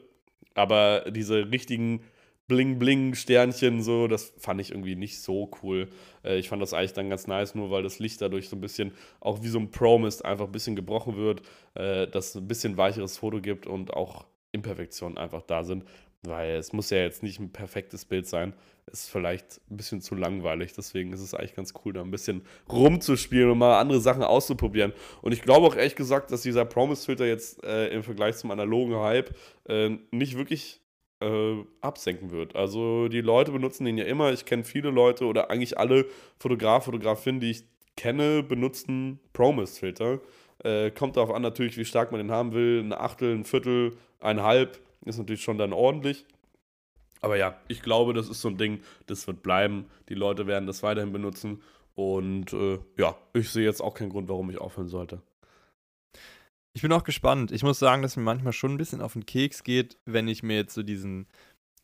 Aber diese richtigen Bling-Bling-Sternchen, so, das fand ich irgendwie nicht so cool. Äh, ich fand das eigentlich dann ganz nice, nur weil das Licht dadurch so ein bisschen, auch wie so ein Promise, einfach ein bisschen gebrochen wird, dass es ein bisschen weicheres Foto gibt und auch Imperfektionen einfach da sind, weil es muss ja jetzt nicht ein perfektes Bild sein. Ist vielleicht ein bisschen zu langweilig, deswegen ist es eigentlich ganz cool, da ein bisschen rumzuspielen und mal andere Sachen auszuprobieren. Und ich glaube auch ehrlich gesagt, dass dieser Promise-Filter jetzt äh, im Vergleich zum analogen Hype äh, nicht wirklich äh, absenken wird. Also die Leute benutzen den ja immer. Ich kenne viele Leute oder eigentlich alle Fotograf, Fotografinnen, die ich kenne, benutzen Promise-Filter. Äh, kommt darauf an, natürlich, wie stark man den haben will. Ein Achtel, ein Viertel, ein Halb ist natürlich schon dann ordentlich. Aber ja, ich glaube, das ist so ein Ding, das wird bleiben. Die Leute werden das weiterhin benutzen. Und äh, ja, ich sehe jetzt auch keinen Grund, warum ich aufhören sollte. Ich bin auch gespannt. Ich muss sagen, dass mir manchmal schon ein bisschen auf den Keks geht, wenn ich mir jetzt so diesen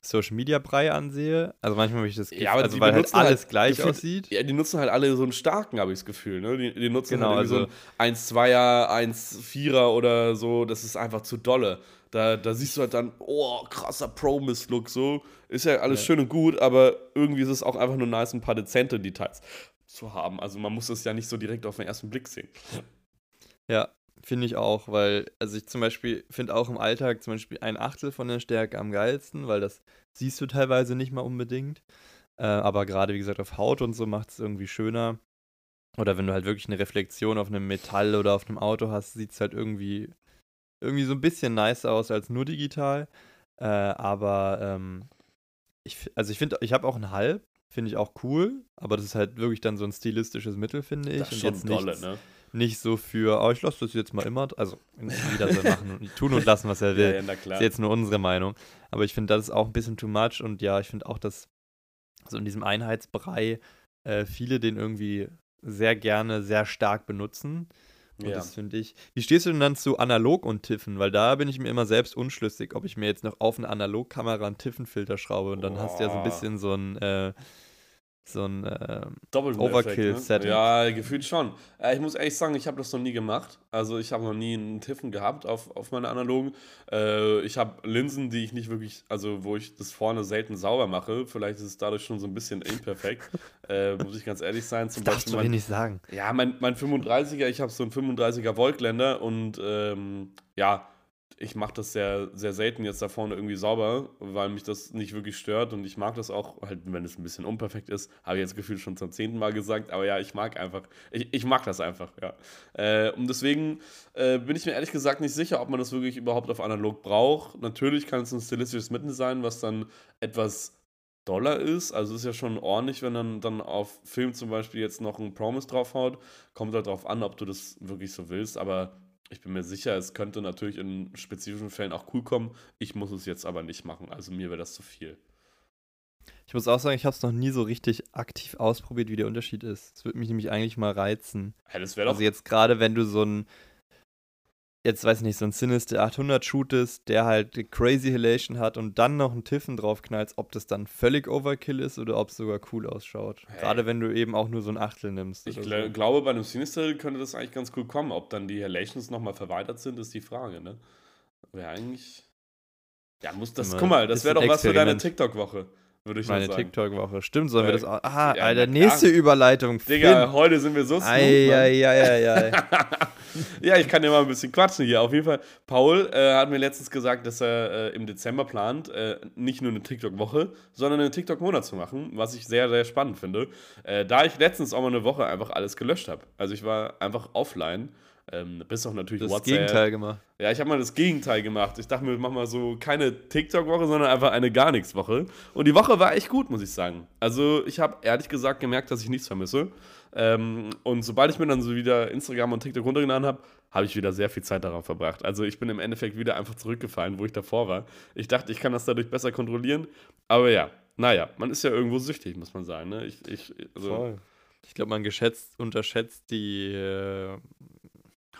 Social Media Brei ansehe. Also manchmal habe ich das Gefühl, ja, also weil halt alles halt gleich gefühlt, aussieht. Ja, die nutzen halt alle so einen starken, habe ich das Gefühl. Ne? Die, die nutzen genau, halt also so ein 1-2er, 1-4er oder so. Das ist einfach zu dolle. Da, da siehst du halt dann, oh, krasser Promise-Look, so. Ist ja alles ja. schön und gut, aber irgendwie ist es auch einfach nur nice, ein paar dezente Details zu haben. Also man muss es ja nicht so direkt auf den ersten Blick sehen. Ja, Finde ich auch, weil, also ich zum Beispiel finde auch im Alltag zum Beispiel ein Achtel von der Stärke am geilsten, weil das siehst du teilweise nicht mal unbedingt. Äh, aber gerade, wie gesagt, auf Haut und so macht es irgendwie schöner. Oder wenn du halt wirklich eine Reflexion auf einem Metall oder auf einem Auto hast, sieht es halt irgendwie, irgendwie so ein bisschen nicer aus als nur digital. Äh, aber ähm, ich, also ich finde, ich habe auch einen Halb, finde ich auch cool, aber das ist halt wirklich dann so ein stilistisches Mittel, finde ich. Das ist schon und jetzt dolle, ne? Nicht so für, oh, ich lasse das jetzt mal immer, also jeder soll machen und tun und lassen, was er <laughs> will. Ja, ja, das ist jetzt nur unsere Meinung. Aber ich finde, das ist auch ein bisschen too much und ja, ich finde auch, dass so in diesem Einheitsbrei äh, viele den irgendwie sehr gerne sehr stark benutzen. Und ja. das finde ich. Wie stehst du denn dann zu Analog und Tiffen? Weil da bin ich mir immer selbst unschlüssig, ob ich mir jetzt noch auf eine Analogkamera einen Tiffenfilter schraube und dann oh. hast du ja so ein bisschen so ein. Äh, so ein äh, Overkill-Set. Ne? Ja, gefühlt schon. Äh, ich muss ehrlich sagen, ich habe das noch nie gemacht. Also ich habe noch nie einen Tiffen gehabt auf, auf meine analogen. Äh, ich habe Linsen, die ich nicht wirklich, also wo ich das vorne selten sauber mache. Vielleicht ist es dadurch schon so ein bisschen imperfekt. <laughs> Äh, muss ich ganz ehrlich sein. Zum das Beispiel darfst du nicht sagen. Ja, mein, mein 35er, ich habe so einen 35er Voltländer und ähm, ja, ich mache das sehr, sehr selten jetzt da vorne irgendwie sauber, weil mich das nicht wirklich stört und ich mag das auch, halt, wenn es ein bisschen unperfekt ist, habe ich jetzt gefühlt schon zum zehnten Mal gesagt, aber ja, ich mag einfach, ich, ich mag das einfach, ja. Äh, und deswegen äh, bin ich mir ehrlich gesagt nicht sicher, ob man das wirklich überhaupt auf analog braucht. Natürlich kann es ein stilistisches Mittel sein, was dann etwas doller ist. Also ist ja schon ordentlich, wenn dann, dann auf Film zum Beispiel jetzt noch ein Promise draufhaut. Kommt halt darauf an, ob du das wirklich so willst, aber ich bin mir sicher, es könnte natürlich in spezifischen Fällen auch cool kommen. Ich muss es jetzt aber nicht machen. Also mir wäre das zu viel. Ich muss auch sagen, ich habe es noch nie so richtig aktiv ausprobiert, wie der Unterschied ist. Es würde mich nämlich eigentlich mal reizen. Ja, das also jetzt gerade, wenn du so ein jetzt weiß ich nicht, so ein Sinister 800 shootest, der halt Crazy Halation hat und dann noch einen Tiffen draufknallst, ob das dann völlig Overkill ist oder ob es sogar cool ausschaut. Hey. Gerade wenn du eben auch nur so ein Achtel nimmst. Ich gl so. glaube, bei einem Sinister könnte das eigentlich ganz cool kommen. Ob dann die Halations nochmal verweitert sind, ist die Frage, ne? Wäre eigentlich. Ja, muss das. Guck mal, das wäre doch was für deine TikTok-Woche würde ich Meine sagen. TikTok-Woche. Stimmt, sollen wir das auch. Aha, ja, Alter, nächste klar. Überleitung. Digga, Finn. heute sind wir so smooth. Ei, ei, ei, ei, <laughs> ja, ich kann ja mal ein bisschen quatschen hier. Auf jeden Fall, Paul äh, hat mir letztens gesagt, dass er äh, im Dezember plant, äh, nicht nur eine TikTok-Woche, sondern einen TikTok-Monat zu machen, was ich sehr, sehr spannend finde. Äh, da ich letztens auch mal eine Woche einfach alles gelöscht habe. Also ich war einfach offline Ähm, bis auch natürlich Das WhatsApp. Gegenteil gemacht. Ja, ich habe mal das Gegenteil gemacht. Ich dachte mir, mach mal so keine TikTok-Woche, sondern einfach eine gar nichts Woche. Und die Woche war echt gut, muss ich sagen. Also ich habe ehrlich gesagt gemerkt, dass ich nichts vermisse. Ähm, und sobald ich mir dann so wieder Instagram und TikTok runtergeladen habe, habe ich wieder sehr viel Zeit darauf verbracht. Also ich bin im Endeffekt wieder einfach zurückgefallen, wo ich davor war. Ich dachte, ich kann das dadurch besser kontrollieren. Aber ja, naja, man ist ja irgendwo süchtig, muss man sagen. Ne? Ich, ich, also, Ich glaube, man geschätzt, unterschätzt die äh,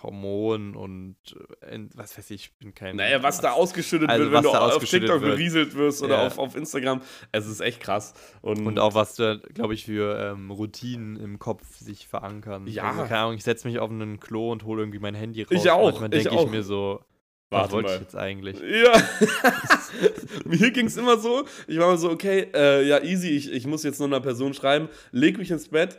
Hormonen und äh, was weiß ich, ich bin kein. Naja, was da ausgeschüttet Also, wird, wenn was du auf TikTok wird. berieselt wirst oder Ja. auf, auf Instagram. Es ist echt krass. Und, Und auch was da, glaube ich, für ähm, Routinen im Kopf sich verankern. Ja. Also, keine Ahnung, ich setze mich auf einen Klo und hole irgendwie mein Handy raus. Ich auch, Manchmal ich denke ich mir so, was Warte wollte ich jetzt eigentlich? Ja. <laughs> Mir ging es immer so, ich war mal so, okay, äh, ja, easy, ich, ich muss jetzt nur einer Person schreiben, leg mich ins Bett,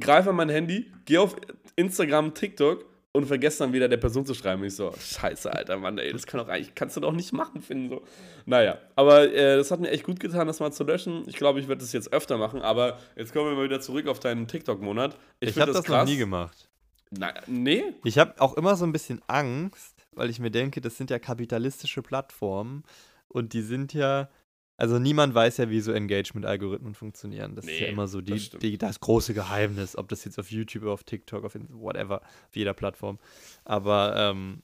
greife an mein Handy, geh auf Instagram, TikTok und vergesse dann wieder der Person zu schreiben. Ich so, scheiße, alter Mann, ey, das kann doch eigentlich, kannst du doch nicht machen, finden so. Naja, aber äh, das hat mir echt gut getan, das mal zu löschen. Ich glaube, ich werde das jetzt öfter machen, aber jetzt kommen wir mal wieder zurück auf deinen TikTok-Monat. Ich, find habe das, noch nie gemacht. Na, nee? Ich habe auch immer so ein bisschen Angst, weil ich mir denke, das sind ja kapitalistische Plattformen und die sind ja, also niemand weiß ja, wie so Engagement-Algorithmen funktionieren. Das ist ja Nee, immer so die, das die, das große Geheimnis, ob das jetzt auf YouTube, auf TikTok, auf whatever, auf jeder Plattform. Aber ähm,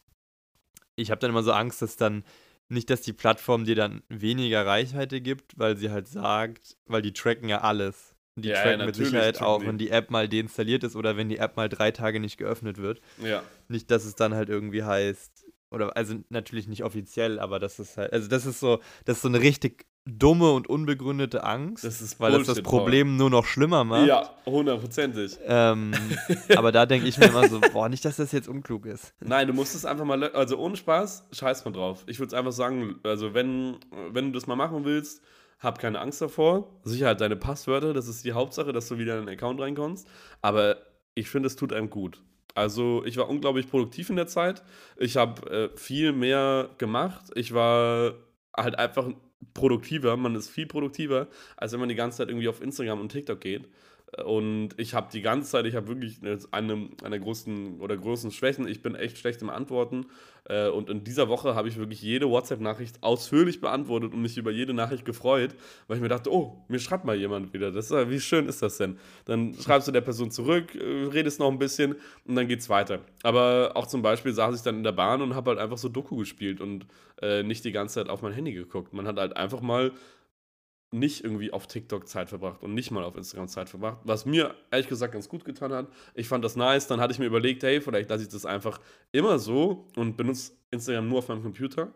ich habe dann immer so Angst, dass dann nicht, dass die Plattform dir dann weniger Reichweite gibt, weil sie halt sagt, weil die tracken ja alles. Die Ja, ja, tracken mit natürlich Sicherheit auch, wenn die App mal deinstalliert ist oder wenn die App mal drei Tage nicht geöffnet wird. Ja. Nicht, dass es dann halt irgendwie heißt, oder also natürlich nicht offiziell, aber das ist halt, also das ist so, das ist so eine richtig dumme und unbegründete Angst, Das ist weil das das Bullshit, Paul. Problem nur noch schlimmer macht. Ja, hundertprozentig. Ähm, <laughs> aber da denke ich mir immer so, boah, nicht, dass das jetzt unklug ist. Nein, du musst es einfach mal, also ohne Spaß, scheiß mal drauf. Ich würde einfach sagen, also wenn, wenn du das mal machen willst, hab keine Angst davor. Sicher halt deine Passwörter, das ist die Hauptsache, dass du wieder in den Account reinkommst. Aber ich finde, es tut einem gut. Also ich war unglaublich produktiv in der Zeit. Ich habe äh, viel mehr gemacht. Ich war halt einfach produktiver. Man ist viel produktiver, als wenn man die ganze Zeit irgendwie auf Instagram und TikTok geht. Und ich habe die ganze Zeit, ich habe wirklich eine, eine großen oder großen Schwächen. Ich bin echt schlecht im Antworten. Äh, Und in dieser Woche habe ich wirklich jede WhatsApp-Nachricht ausführlich beantwortet und mich über jede Nachricht gefreut, weil ich mir dachte, oh, mir schreibt mal jemand wieder. Das ist, wie schön ist das denn? Dann schreibst du der Person zurück, äh, redest noch ein bisschen und dann geht's weiter. Aber auch zum Beispiel saß ich dann in der Bahn und habe halt einfach so Doku gespielt und äh, nicht die ganze Zeit auf mein Handy geguckt. Man hat halt einfach mal nicht irgendwie auf TikTok Zeit verbracht und nicht mal auf Instagram Zeit verbracht, was mir ehrlich gesagt ganz gut getan hat. Ich fand das nice, dann hatte ich mir überlegt, hey, vielleicht lasse ich das einfach immer so und benutze Instagram nur auf meinem Computer.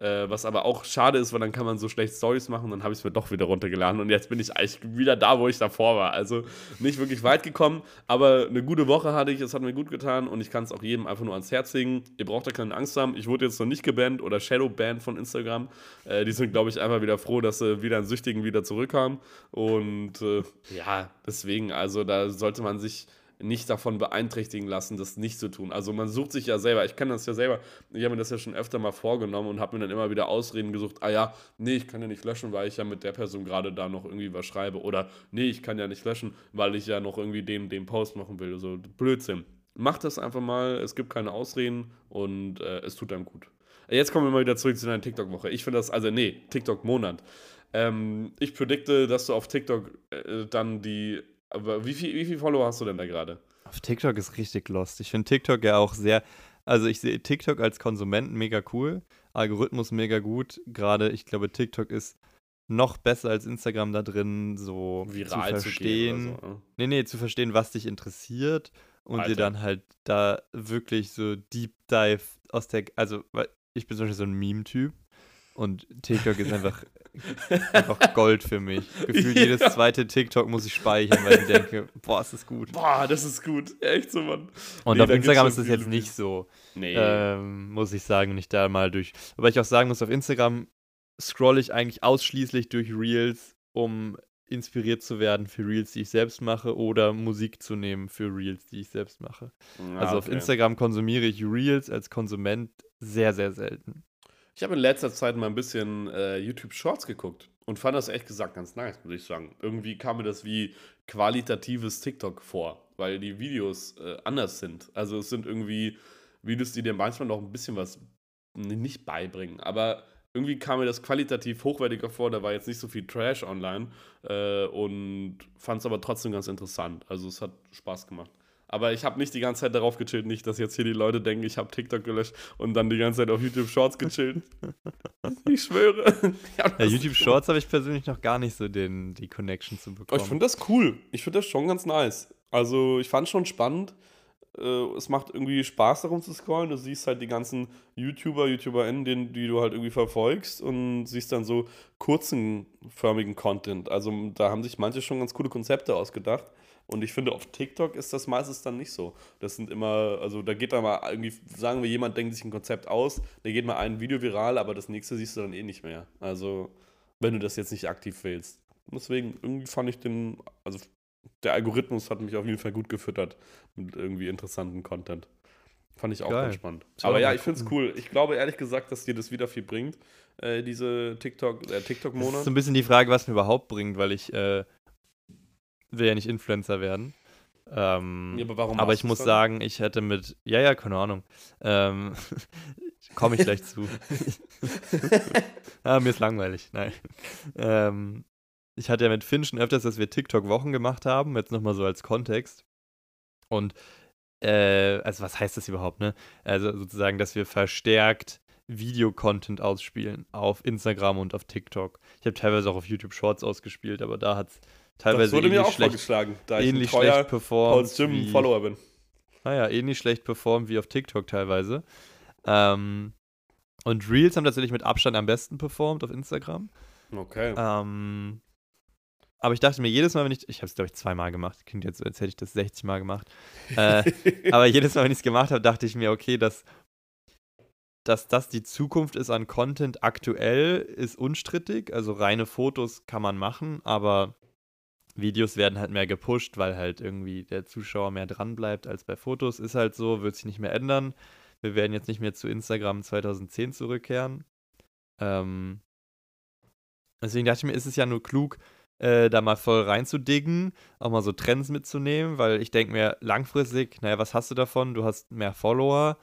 Äh, was aber auch schade ist, weil dann kann man so schlecht Stories machen, dann habe ich es mir doch wieder runtergeladen und jetzt bin ich eigentlich wieder da, wo ich davor war. Also nicht wirklich weit gekommen, aber eine gute Woche hatte ich, es hat mir gut getan und ich kann es auch jedem einfach nur ans Herz legen. Ihr braucht da keine Angst haben. Ich wurde jetzt noch nicht gebannt oder Shadowbanned von Instagram. Äh, die sind, glaube ich, einfach wieder froh, dass sie wieder einen Süchtigen wieder zurückkamen. Und äh, ja, deswegen, also da sollte man sich nicht davon beeinträchtigen lassen, das nicht zu tun. Also man sucht sich ja selber, ich kann das ja selber, ich habe mir das ja schon öfter mal vorgenommen und habe mir dann immer wieder Ausreden gesucht, ah ja, nee, ich kann ja nicht löschen, weil ich ja mit der Person gerade da noch irgendwie was schreibe oder nee, ich kann ja nicht löschen, weil ich ja noch irgendwie den, den Post machen will, so Blödsinn. Macht das einfach mal, es gibt keine Ausreden und äh, es tut einem gut. Jetzt kommen wir mal wieder zurück zu deiner TikTok-Woche. Ich finde das, also nee, TikTok-Monat. Ähm, ich predikte, dass du auf TikTok äh, dann die, aber wie viel, wie viel Follower hast du denn da gerade? Auf TikTok ist richtig lost. Ich finde TikTok ja auch sehr, also ich sehe TikTok als Konsument mega cool, Algorithmus mega gut. Gerade, ich glaube, TikTok ist noch besser als Instagram da drin, so Viral zu zu, verstehen. oder so. ne? Nee, nee, zu verstehen, was dich interessiert und dir Alter. dann halt da wirklich so Deep Dive aus der, also ich bin zum Beispiel so ein Meme-Typ und TikTok ist <laughs> einfach, <laughs> einfach Gold für mich. Gefühlt Ja. jedes zweite TikTok muss ich speichern, weil ich denke, <laughs> boah, ist das gut. Boah, das ist gut. Echt so, Mann. Und Nee, auf Instagram ist das jetzt nicht so, Nee. ähm, muss ich sagen, nicht da mal durch. Wobei ich auch sagen muss, auf Instagram scrolle ich eigentlich ausschließlich durch Reels, um inspiriert zu werden für Reels, die ich selbst mache oder Musik zu nehmen für Reels, die ich selbst mache. Ja, also auf okay. Instagram konsumiere ich Reels als Konsument sehr, sehr selten. Ich habe in letzter Zeit mal ein bisschen äh, YouTube Shorts geguckt und fand das echt gesagt ganz nice, muss ich sagen. Irgendwie kam mir das wie qualitatives TikTok vor. weil die Videos äh, anders sind. Also es sind irgendwie Videos, die dir manchmal noch ein bisschen was nicht beibringen, aber irgendwie kam mir das qualitativ hochwertiger vor. Da war jetzt nicht so viel Trash online äh, und fand es aber trotzdem ganz interessant. Also es hat Spaß gemacht. Aber ich habe nicht die ganze Zeit darauf gechillt, nicht, dass jetzt hier die Leute denken, ich habe TikTok gelöscht und dann die ganze Zeit auf YouTube Shorts gechillt. <laughs> ich schwöre. ja, YouTube Shorts habe ich persönlich noch gar nicht so den, die Connection zu bekommen. Oh, ich finde das cool. Ich finde das schon ganz nice. Also ich fand es schon spannend. Äh, es macht irgendwie Spaß darum zu scrollen. Du siehst halt die ganzen YouTuber, YouTuberInnen, den, die du halt irgendwie verfolgst und siehst dann so kurzenförmigen Content. Also da haben sich manche schon ganz coole Konzepte ausgedacht. Und ich finde, auf TikTok ist das meistens dann nicht so. Das sind immer, also da geht da mal irgendwie, sagen wir, jemand denkt sich ein Konzept aus, da geht mal ein Video viral, aber das nächste siehst du dann eh nicht mehr. Also, wenn du das jetzt nicht aktiv wählst. Deswegen, irgendwie fand ich den, also der Algorithmus hat mich auf jeden Fall gut gefüttert mit irgendwie interessanten Content. Fand ich auch Geil. ganz spannend. Aber ja, ich finde es cool. Ich glaube ehrlich gesagt, dass dir das wieder viel bringt, äh, diese TikTok, äh, TikTok-Monat. Das ist so ein bisschen die Frage, was mir überhaupt bringt, weil ich äh, will ja nicht Influencer werden. Ähm, ja, aber warum aber ich muss dann? sagen, ich hätte mit, ja, ja, keine Ahnung, ähm, <laughs> komme ich gleich zu. <laughs> ah, mir ist langweilig, nein. Ähm, ich hatte ja mit Finn schon öfters, dass wir TikTok-Wochen gemacht haben, jetzt nochmal so als Kontext. Und, äh, also was heißt das überhaupt, ne? Also sozusagen, dass wir verstärkt Videocontent ausspielen auf Instagram und auf TikTok. Ich habe teilweise auch auf YouTube Shorts ausgespielt, aber da hat es teilweise das wurde mir auch schlecht, vorgeschlagen, da ähnlich ich ein schlecht performt. Gym Follower bin. Naja, ähnlich schlecht performt wie auf TikTok teilweise. Ähm, und Reels haben tatsächlich mit Abstand am besten performt auf Instagram. Okay. Ähm, aber ich dachte mir jedes Mal, wenn ich, ich habe es glaube ich zweimal gemacht, klingt jetzt so, als hätte ich das 60 Mal gemacht. äh, <laughs> aber jedes Mal, wenn ich es gemacht habe, dachte ich mir, okay, dass, dass das die Zukunft ist an Content aktuell, ist unstrittig. Also reine Fotos kann man machen, aber Videos werden halt mehr gepusht, weil halt irgendwie der Zuschauer mehr dran bleibt als bei Fotos. Ist halt so, wird sich nicht mehr ändern. Wir werden jetzt nicht mehr zu Instagram 2010 zurückkehren. Ähm, deswegen dachte ich mir, ist es ja nur klug, äh, da mal voll reinzudiggen, auch mal so Trends mitzunehmen, weil ich denke mir langfristig, naja, was hast du davon? Du hast mehr Follower,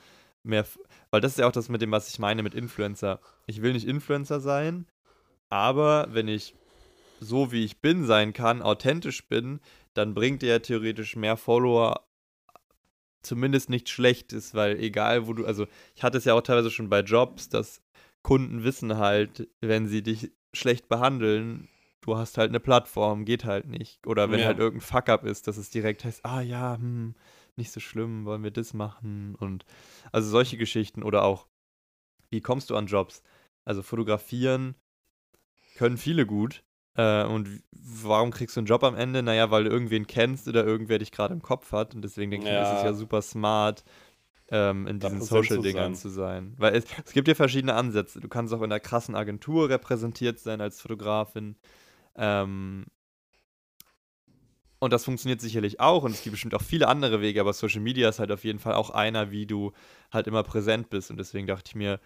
mehr, weil das ist ja auch das mit dem, was ich meine mit Influencer. Ich will nicht Influencer sein, aber wenn ich so wie ich bin sein kann, authentisch bin, dann bringt er theoretisch mehr Follower zumindest nichts Schlechtes, weil egal wo du, also ich hatte es ja auch teilweise schon bei Jobs, dass Kunden wissen halt, wenn sie dich schlecht behandeln, du hast halt eine Plattform, geht halt nicht. Oder wenn ja. halt irgendein Fuck-up ist, dass es direkt heißt, ah ja, hm, nicht so schlimm, wollen wir das machen und also solche Geschichten oder auch, wie kommst du an Jobs? Also fotografieren können viele gut, äh, und warum kriegst du einen Job am Ende? Naja, weil du irgendwen kennst oder irgendwer dich gerade im Kopf hat. Und deswegen denke ja. ich, ist es ja super smart, ähm, in diesen Social-Dingern zu sein. Weil es, es gibt ja verschiedene Ansätze. Du kannst auch in einer krassen Agentur repräsentiert sein als Fotografin. Ähm, und das funktioniert sicherlich auch und es gibt bestimmt auch viele andere Wege, aber Social Media ist halt auf jeden Fall auch einer, wie du halt immer präsent bist. Und deswegen dachte ich mir,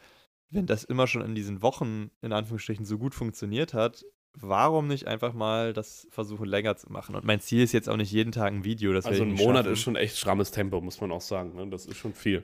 wenn das immer schon in diesen Wochen in Anführungsstrichen so gut funktioniert hat, warum nicht einfach mal das versuchen länger zu machen? Und mein Ziel ist jetzt auch nicht jeden Tag ein Video. Das also ein Monat schaffen. ist schon echt strammes Tempo, muss man auch sagen. Ne? Das ist schon viel.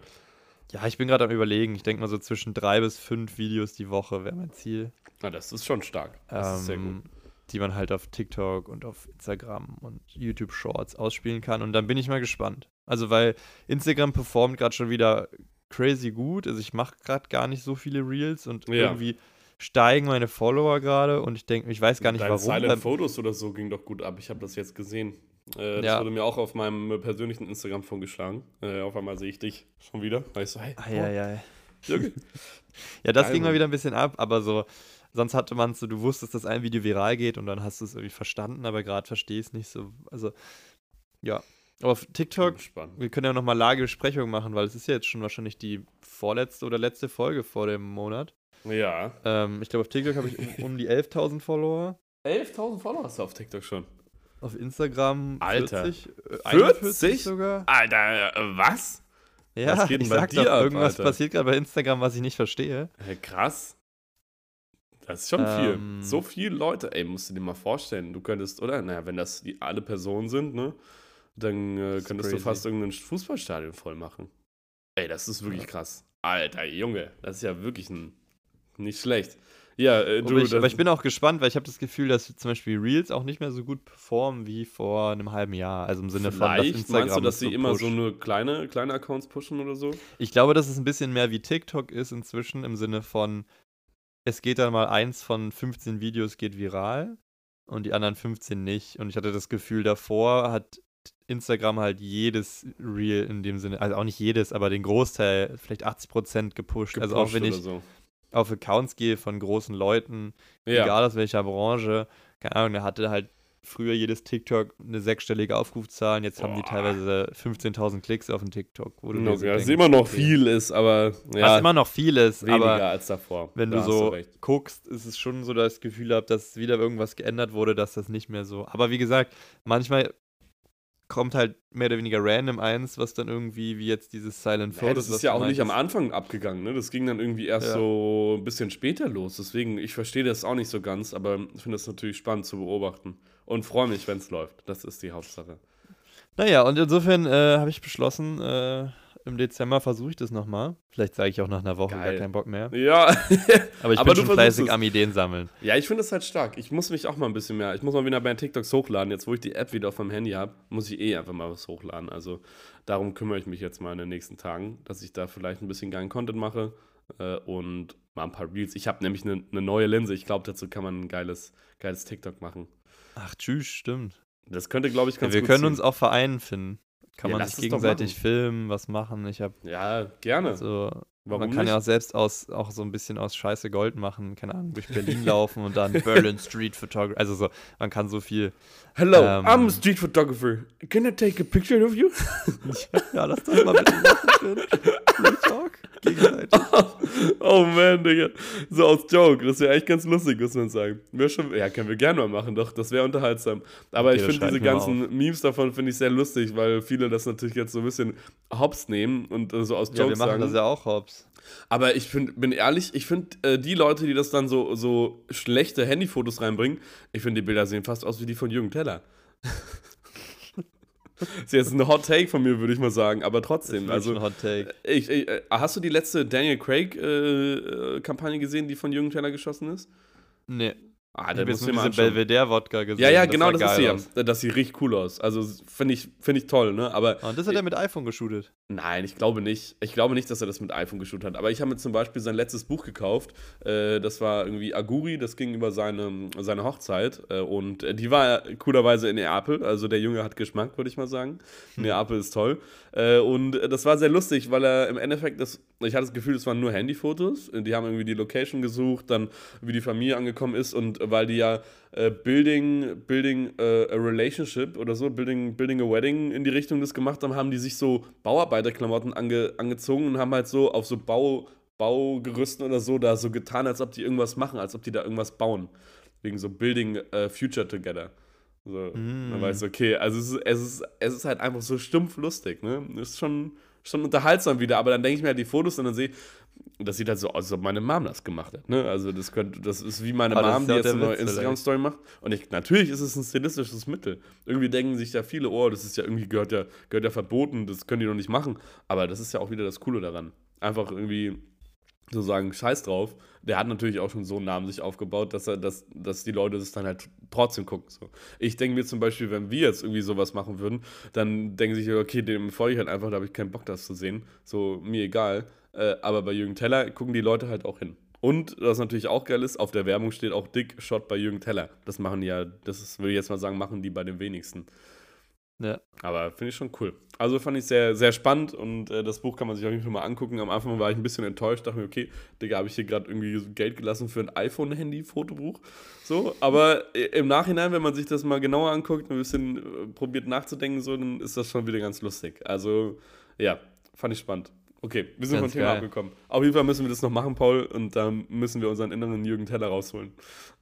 Ja, ich bin gerade am überlegen. Ich denke mal so zwischen drei bis fünf Videos die Woche wäre mein Ziel. Na, das ist schon stark. Das ähm, ist sehr gut. Ähm, die man halt auf TikTok und auf Instagram und YouTube Shorts ausspielen kann. Und dann bin ich mal gespannt. Also, weil Instagram performt gerade schon wieder crazy gut. Also, ich mache gerade gar nicht so viele Reels und ja. irgendwie steigen meine Follower gerade und ich denke, ich weiß gar nicht Deine warum. Silent Photos oder so ging doch gut ab. Ich habe das jetzt gesehen. Äh, das ja. wurde mir auch auf meinem persönlichen Instagram vorgeschlagen. Äh, auf einmal sehe ich dich schon wieder. Ich so, hey, oh. ja, ja. <laughs> ja, das ging mal wieder ein bisschen ab, aber so, sonst hatte man so, du wusstest, dass ein Video viral geht und dann hast du es irgendwie verstanden, aber gerade verstehe ich es nicht so. Also, ja. Aber auf TikTok, wir können ja nochmal Lagebesprechung machen, weil es ist ja jetzt schon wahrscheinlich die vorletzte oder letzte Folge vor dem Monat. Ja. Ähm, ich glaube, auf TikTok habe ich um, um die 11.000 Follower. 11.000 Follower hast du auf TikTok schon. Auf Instagram Alter. 40, äh, 40 sogar. Alter, äh, was? Ja, was geht ich sag doch, ab, irgendwas Alter? passiert gerade bei Instagram, was ich nicht verstehe. Hey, krass. Das ist schon ähm, viel. So viele Leute, ey, musst du dir mal vorstellen. Du könntest, oder? Naja, wenn das die alle Personen sind, ne? dann äh, könntest du crazy. fast irgendein Fußballstadion voll machen. Ey, das ist wirklich Ja. krass. Alter, Junge, das ist ja wirklich ein, nicht schlecht. Ja, äh, du, aber, ich, aber ich bin auch gespannt, weil ich habe das Gefühl, dass zum Beispiel Reels auch nicht mehr so gut performen wie vor einem halben Jahr. Also im Sinne von, dass vielleicht Instagram meinst du, dass sie immer pusht. so nur kleine, kleine Accounts pushen oder so? Ich glaube, dass es ein bisschen mehr wie TikTok ist inzwischen, im Sinne von, es geht dann mal eins von 15 Videos geht viral und die anderen 15 nicht. Und ich hatte das Gefühl, davor hat Instagram halt jedes Reel in dem Sinne, also auch nicht jedes, aber den Großteil, vielleicht 80% gepusht. also auch Gepusht wenn ich so. Auf Accounts gehe von großen Leuten, Ja. egal aus welcher Branche, keine Ahnung, der hatte halt früher jedes TikTok eine sechsstellige Aufrufzahl, jetzt haben die teilweise 15.000 Klicks auf den TikTok. Wo du No, ja, denkst, immer noch okay. viel ist, aber Was ja, immer noch viel ist, weniger aber als davor. wenn Da du so recht. guckst, ist es schon so, dass ich das Gefühl habe, dass wieder irgendwas geändert wurde, dass das nicht mehr so. Aber wie gesagt, manchmal kommt halt mehr oder weniger random eins, was dann irgendwie, wie jetzt dieses Silent Ja, Photos. das ist ja auch nicht am. Anfang abgegangen, ne? Das ging dann irgendwie erst Ja. so ein bisschen später los. Deswegen, ich verstehe das auch nicht so ganz, aber ich finde das natürlich spannend zu beobachten. Und freue mich, wenn es läuft. Das ist die Hauptsache. Naja, und insofern äh, habe ich beschlossen, äh, im Dezember versuche ich das nochmal. Vielleicht sage ich auch nach einer Woche Geil. gar keinen Bock mehr. Ja, <laughs> Aber ich <laughs> Aber bin du schon fleißig es. am Ideen sammeln. ja ich finde das halt stark. Ich muss mich auch mal ein bisschen mehr, ich muss mal wieder bei TikToks hochladen. Jetzt, wo ich die App wieder auf meinem Handy habe, muss ich eh einfach mal was hochladen. Also darum kümmere ich mich jetzt mal in den nächsten Tagen, dass ich da vielleicht ein bisschen geilen Content mache äh, und mal ein paar Reels. Ich habe nämlich eine ne neue Linse. Ich glaube, dazu kann man ein geiles, geiles TikTok machen. Ach, tschüss, stimmt. Das könnte, glaube ich, Ja, ganz wir gut können ziehen. uns auch vereinen finden. Kann Ja, man sich gegenseitig filmen, was machen. Ich habe Ja, gerne. so Warum man kann nicht? ja auch selbst aus, auch so ein bisschen aus Scheiße Gold machen, keine Ahnung, durch <laughs> Berlin laufen und dann Berlin Street Photography. Also so, man kann so viel. Hello, ähm, I'm a street photographer. Can I take a picture of you? <laughs> ja, lass das mal bitte machen. Talk. Gegenseitig. <laughs> oh man, Digga. So aus Joke. Das wäre echt ganz lustig, muss man sagen. Wär schon, ja, können wir gerne mal machen, doch. Das wäre unterhaltsam. Aber Okay, ich finde diese ganzen Memes davon finde ich sehr lustig, weil viele das natürlich jetzt so ein bisschen hops nehmen und äh, so aus Ja, wir machen sagen. das ja auch, Hobbs. Aber ich find, bin ehrlich, ich finde äh, die Leute, die das dann so, so schlechte Handyfotos reinbringen, ich finde die Bilder sehen fast aus wie die von Jürgen Teller. Das ist jetzt ein Hot Take von mir, würde ich mal sagen, aber trotzdem. Also, Also, ein Hot Take. ich, ich, äh, hast du die letzte Daniel Craig-Kampagne gesehen, die von Jürgen Teller geschossen ist? Nee. Ah, da dir mal diese. Belvedere-Wodka gesehen. Ja, ja, genau, das ist sie. aus. Das sieht richtig cool aus. Also finde ich, find ich toll, ne? Aber Und das hat er mit iPhone geshootet. Nein, ich glaube nicht. Ich glaube nicht, dass er das mit iPhone geshootet hat. Aber ich habe mir zum Beispiel sein letztes Buch gekauft. Äh, das war irgendwie Aguri, das ging über seine, seine Hochzeit. Äh, und die war coolerweise in Neapel. Also der Junge hat Geschmack, würde ich mal sagen. Neapel ist toll. Äh, und äh, das war sehr lustig, weil er im Endeffekt, das, ich hatte das Gefühl, es waren nur Handyfotos. Die haben irgendwie die Location gesucht, dann wie die Familie angekommen ist. Und weil die ja äh, Building, Building äh, a Relationship oder so, Building, Building a Wedding in die Richtung das gemacht haben, haben die sich so Bauarbeiterklamotten ange, angezogen und haben halt so auf so Bau, Baugerüsten oder so da so getan, als ob die irgendwas machen, als ob die da irgendwas bauen. Wegen so Building a Future Together. So, Mm. Dann weißt du, okay, also es ist, es, ist, es ist halt einfach so stumpf lustig, ne? Ist schon, schon unterhaltsam wieder, aber dann denke ich mir halt die Fotos und dann sehe ich, das sieht halt so aus, als ob meine Mom das gemacht hat, ne? Also das könnte, das ist wie meine Aber das Mom, die jetzt eine neue. Instagram-Story macht. Und ich, natürlich ist es ein stilistisches Mittel. Irgendwie denken sich ja viele, oh, das ist ja irgendwie, gehört ja, gehört ja verboten, das können die doch nicht machen. Aber das ist ja auch wieder das Coole daran. Einfach irgendwie so sagen, scheiß drauf. Der hat natürlich auch schon so einen Namen sich aufgebaut, dass er, dass, dass die Leute das dann halt trotzdem gucken. So. Ich denke mir zum Beispiel, wenn wir jetzt irgendwie sowas machen würden, dann denken sich, okay, dem folge ich halt einfach, da habe ich keinen Bock, das zu sehen. So, mir egal. Äh, aber bei Jürgen Teller gucken die Leute halt auch hin. Und was natürlich auch geil ist, auf der Werbung steht auch Dick Shot bei Jürgen Teller. Das machen ja, das würde ich jetzt mal sagen, machen die bei den wenigsten. Ja. Aber finde ich schon cool. Also fand ich sehr, sehr spannend und äh, das Buch kann man sich auf jeden Fall mal angucken. Am Anfang war ich ein bisschen enttäuscht, dachte mir, okay, Digga, habe ich hier gerade irgendwie Geld gelassen für ein iPhone-Handy-Fotobuch. So, aber äh, im Nachhinein, wenn man sich das mal genauer anguckt, ein bisschen äh, probiert nachzudenken, so, dann ist das schon wieder ganz lustig. Also, ja, fand ich spannend. Okay, wir sind Ganz vom Thema geil. abgekommen. Auf jeden Fall müssen wir das noch machen, Paul, und dann müssen wir unseren inneren Jürgen Teller rausholen.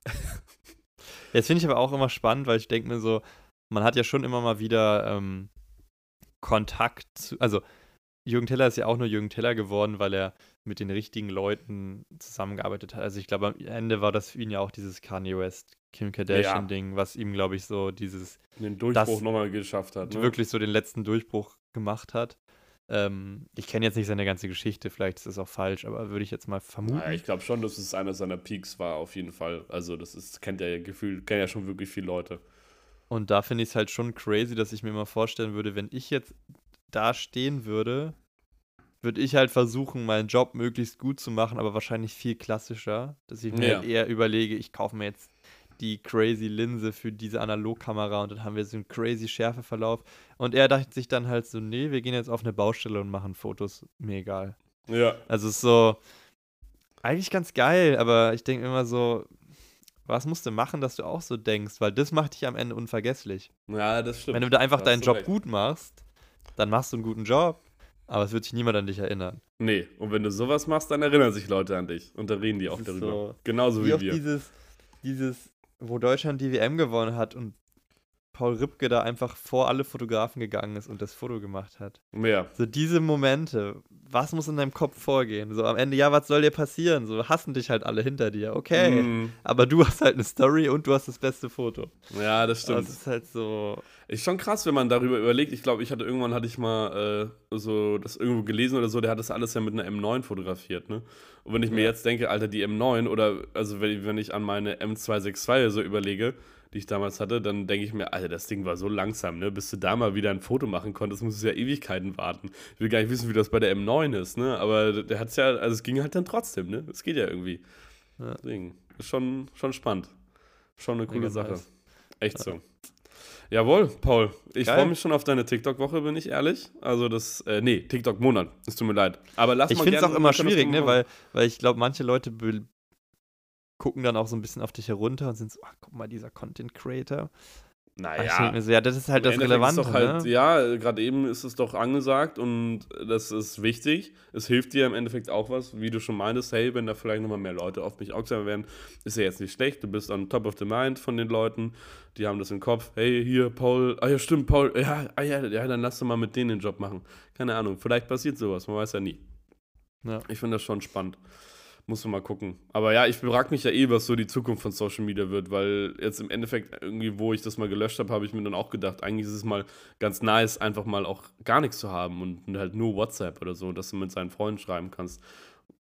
<laughs> Jetzt finde ich aber auch immer spannend, weil ich denke mir so, man hat ja schon immer mal wieder ähm, Kontakt zu, also Jürgen Teller ist ja auch nur Jürgen Teller geworden, weil er mit den richtigen Leuten zusammengearbeitet hat. Also ich glaube, am Ende war das für ihn ja auch dieses Kanye West, Kim Kardashian-Ding, ja. was ihm, glaube ich, so dieses den Durchbruch nochmal geschafft hat. Ne? Wirklich so den letzten Durchbruch gemacht hat. Ähm, ich kenne jetzt nicht seine ganze Geschichte, vielleicht ist das auch falsch, aber würde ich jetzt mal vermuten. Ja, ich glaube schon, dass es einer seiner Peaks war, auf jeden Fall. Also, das ist, kennt ja gefühlt, kennen ja schon wirklich viele Leute. Und da finde ich es halt schon crazy, dass ich mir mal vorstellen würde, wenn ich jetzt da stehen würde, würde ich halt versuchen, meinen Job möglichst gut zu machen, aber wahrscheinlich viel klassischer. Dass ich mir ja. halt eher überlege, ich kaufe mir jetzt die crazy Linse für diese Analogkamera und dann haben wir so einen crazy Schärfeverlauf. Und er dachte sich dann halt so, nee, wir gehen jetzt auf eine Baustelle und machen Fotos. Mir egal. Ja. Also es ist so, eigentlich ganz geil, aber ich denke immer so, was musst du machen, dass du auch so denkst? Weil das macht dich am Ende unvergesslich. Ja, das stimmt. Wenn du da einfach deinen Job recht. gut machst, dann machst du einen guten Job, aber es wird sich niemand an dich erinnern. Nee, und wenn du sowas machst, dann erinnern sich Leute an dich und da reden die auch darüber. So, Genauso wie, wie wir. Dieses, dieses, wo Deutschland die WM gewonnen hat und Paul Ripke da einfach vor alle Fotografen gegangen ist und das Foto gemacht hat. Ja. So diese Momente, was muss in deinem Kopf vorgehen? So am Ende, ja, was soll dir passieren? So hassen dich halt alle hinter dir, okay. Mm. Aber du hast halt eine Story und du hast das beste Foto. Ja, das stimmt. Das ist halt so. Ist schon krass, wenn man darüber überlegt. Ich glaube, ich hatte irgendwann hatte ich mal äh, so das irgendwo gelesen oder so, der hat das alles ja mit einer M9 fotografiert, ne? Und wenn ich mir jetzt denke, Alter, die M9 oder also wenn, wenn ich an meine M262 so überlege, die ich damals hatte, dann denke ich mir, Alter, das Ding war so langsam, ne? Bis du da mal wieder ein Foto machen konntest, musst du ja Ewigkeiten warten. Ich will gar nicht wissen, wie das bei der M9 ist, ne? Aber der hat es ja, also es ging halt dann trotzdem, ne? Es geht ja irgendwie. Ja. Deswegen, ist schon, schon spannend. Schon eine coole Sache. Nice. Echt so. Jawohl, Paul. Ich freue mich schon auf deine TikTok-Woche, bin ich ehrlich. Also das, äh, nee, TikTok-Monat. Es tut mir leid. Aber lass ich mal Ich finde es auch immer schwierig, ne? Weil, weil ich glaube, manche Leute gucken dann auch so ein bisschen auf dich herunter und sind so, ach, guck mal, dieser Content Creator. Naja, so, ja, das ist halt das Relevante. Halt, ne? Ja, gerade eben ist es doch angesagt und das ist wichtig. Es hilft dir im Endeffekt auch was, wie du schon meintest, hey, wenn da vielleicht nochmal mehr Leute auf mich aufmerksam werden, ist ja jetzt nicht schlecht. Du bist on top of the mind von den Leuten, die haben das im Kopf. Hey, hier, Paul, ah ja, stimmt, Paul, ja, ah, ja, ja, dann lass du mal mit denen den Job machen. Keine Ahnung, vielleicht passiert sowas, man weiß ja nie. Ja. Ich finde das schon spannend. Muss man mal gucken. Aber ja, ich frage mich ja eh, was so die Zukunft von Social Media wird, weil jetzt im Endeffekt irgendwie, wo ich das mal gelöscht habe, habe ich mir dann auch gedacht, eigentlich ist es mal ganz nice, einfach mal auch gar nichts zu haben und halt nur WhatsApp oder so, dass du mit seinen Freunden schreiben kannst.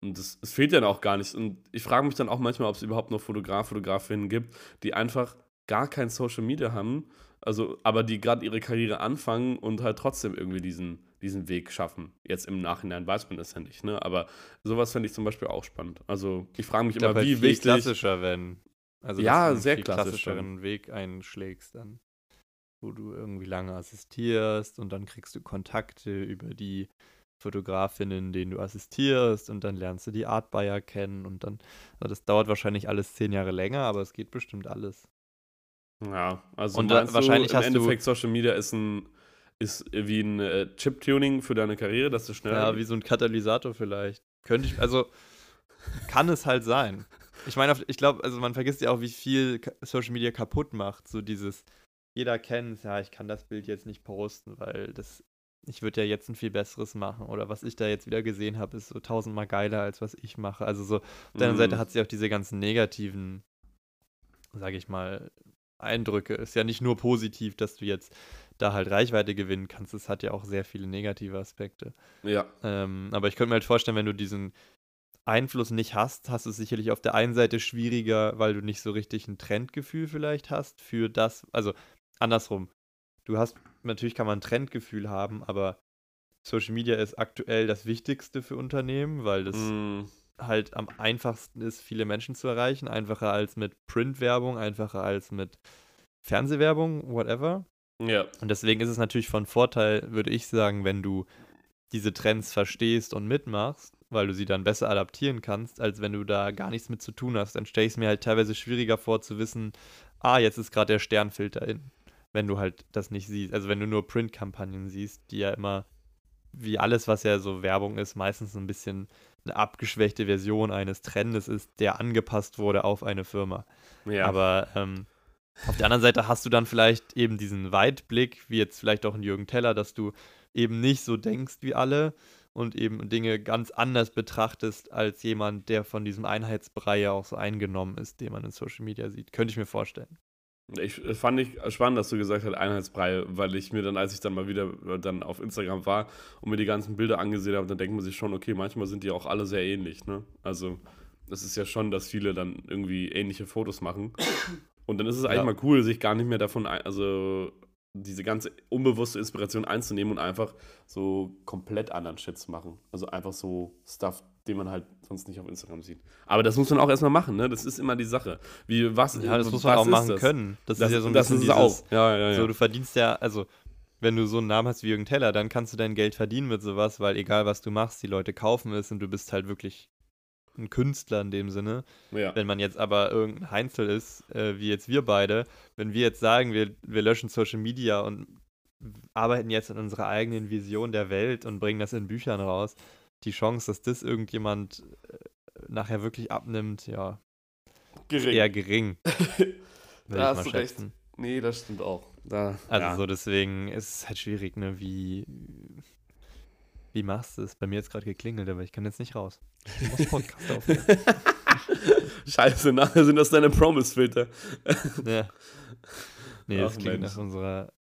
Und das, das fehlt ja auch gar nicht. Und ich frage mich dann auch manchmal, ob es überhaupt noch Fotograf, Fotografinnen gibt, die einfach gar kein Social Media haben, also aber die gerade ihre Karriere anfangen und halt trotzdem irgendwie diesen diesen Weg schaffen. Jetzt im Nachhinein weiß man das ja nicht, ne? Aber sowas fände ich zum Beispiel auch spannend. Also ich frage mich ich immer, wie halt wichtig. klassischer, wenn. Also ja, sehr viel klassischeren Weg einschlägst dann. Wo du irgendwie lange assistierst und dann kriegst du Kontakte über die Fotografinnen, denen du assistierst und dann lernst du die Art Buyer kennen und dann, also das dauert wahrscheinlich alles zehn Jahre länger, aber es geht bestimmt alles. Ja, also und da, wahrscheinlich du, im Endeffekt Social Media ist ein ist wie ein äh, Chip-Tuning für deine Karriere, dass du schneller. Ja, wie so ein Katalysator vielleicht. Könnte ich, also kann es halt sein. Ich meine, ich glaube, also man vergisst ja auch, wie viel Social Media kaputt macht. So dieses, jeder kennt es, ja, ich kann das Bild jetzt nicht posten, weil das, ich würde ja jetzt ein viel besseres machen. Oder was ich da jetzt wieder gesehen habe, ist so tausendmal geiler, als was ich mache. Also so, auf der mhm. Seite hat sie auch diese ganzen negativen, sage ich mal, Eindrücke. Ist ja nicht nur positiv, dass du jetzt da halt Reichweite gewinnen kannst. Es hat ja auch sehr viele negative Aspekte. Ja. Ähm, aber ich könnte mir halt vorstellen, wenn du diesen Einfluss nicht hast, hast du es sicherlich auf der einen Seite schwieriger, weil du nicht so richtig ein Trendgefühl vielleicht hast für das, also andersrum. Du hast, natürlich kann man ein Trendgefühl haben, aber Social Media ist aktuell das Wichtigste für Unternehmen, weil das mm. Halt am einfachsten ist, viele Menschen zu erreichen. Einfacher als mit Printwerbung, einfacher als mit Fernsehwerbung, whatever. Ja. Und deswegen ist es natürlich von Vorteil, würde ich sagen, wenn du diese Trends verstehst und mitmachst, weil du sie dann besser adaptieren kannst, als wenn du da gar nichts mit zu tun hast. Dann stelle ich es mir halt teilweise schwieriger vor zu wissen, ah, jetzt ist gerade der Sternfilter in, wenn du halt das nicht siehst. Also wenn du nur Printkampagnen siehst, die ja immer, wie alles, was ja so Werbung ist, meistens ein bisschen eine abgeschwächte Version eines Trendes ist, der angepasst wurde auf eine Firma. Ja. Aber ähm, Auf der anderen Seite hast du dann vielleicht eben diesen Weitblick, wie jetzt vielleicht auch ein Jürgen Teller, dass du eben nicht so denkst wie alle und eben Dinge ganz anders betrachtest als jemand, der von diesem Einheitsbrei ja auch so eingenommen ist, den man in Social Media sieht. Könnte ich mir vorstellen. Ich äh, fand ich spannend, dass du gesagt hast Einheitsbrei, weil ich mir dann, als ich dann mal wieder äh, dann auf Instagram war und mir die ganzen Bilder angesehen habe, dann denkt man sich schon, okay, manchmal sind die auch alle sehr ähnlich, ne? Also, das ist ja schon, dass viele dann irgendwie ähnliche Fotos machen. Und dann ist es eigentlich Ja. mal cool, sich gar nicht mehr davon, ein, also diese ganze unbewusste Inspiration einzunehmen und einfach so komplett anderen Shit zu machen. Also einfach so Stuff, den man halt sonst nicht auf Instagram sieht. Aber das muss man auch erstmal machen, ne? Das ist immer die Sache. Wie, was, Ja, das muss man auch machen das? können. Das, Das, ist ja so ein das bisschen ist es dieses, auch. Ja, ja, ja. So, du verdienst ja, also wenn du so einen Namen hast wie Jürgen Teller, dann kannst du dein Geld verdienen mit sowas, weil egal was du machst, die Leute kaufen es und du bist halt wirklich ein Künstler in dem Sinne. ja. Wenn man jetzt aber irgendein Heinzel ist, äh, wie jetzt wir beide, wenn wir jetzt sagen, wir, wir löschen Social Media und arbeiten jetzt an unserer eigenen Vision der Welt und bringen das in Büchern raus, die Chance, dass das irgendjemand äh, nachher wirklich abnimmt, ja, Gering. eher gering. <laughs> Da hast du recht. Nee, das stimmt auch. Da, Also ja. so deswegen ist es halt schwierig, ne? Wie, wie machst du es? Bei mir jetzt gerade geklingelt, aber ich kann jetzt nicht raus. Ich muss Podcast <laughs> aufnehmen. Scheiße, nachher sind das deine Promise-Filter. <laughs> ja. Nee, das Ach, klingt Mensch. nach unserer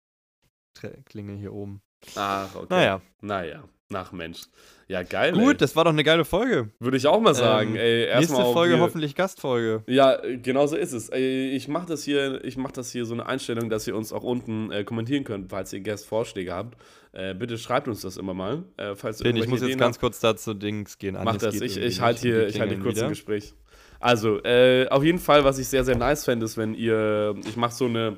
Klingel hier oben. Ach, okay. Naja, Naja, nach Mensch. Ja, geil. gut, ey. das war doch eine geile Folge. Würde ich auch mal sagen. Ähm, ey, Nächste erstmal auch Folge hier- hoffentlich Gastfolge. Ja, genau so ist es. Ey, Ich mache das hier, ich mache das hier so eine Einstellung, dass ihr uns auch unten äh, kommentieren könnt, falls ihr Gastvorschläge habt. Äh, bitte schreibt uns das immer mal. Äh, falls ich muss jetzt Ideen ganz habt. kurz dazu Dings gehen. Mach Agnes das, ich, ich halte hier, ich halte kurz ein Gespräch. Also, äh, auf jeden Fall, was ich sehr, sehr nice fände, ist, wenn ihr, ich mache so eine,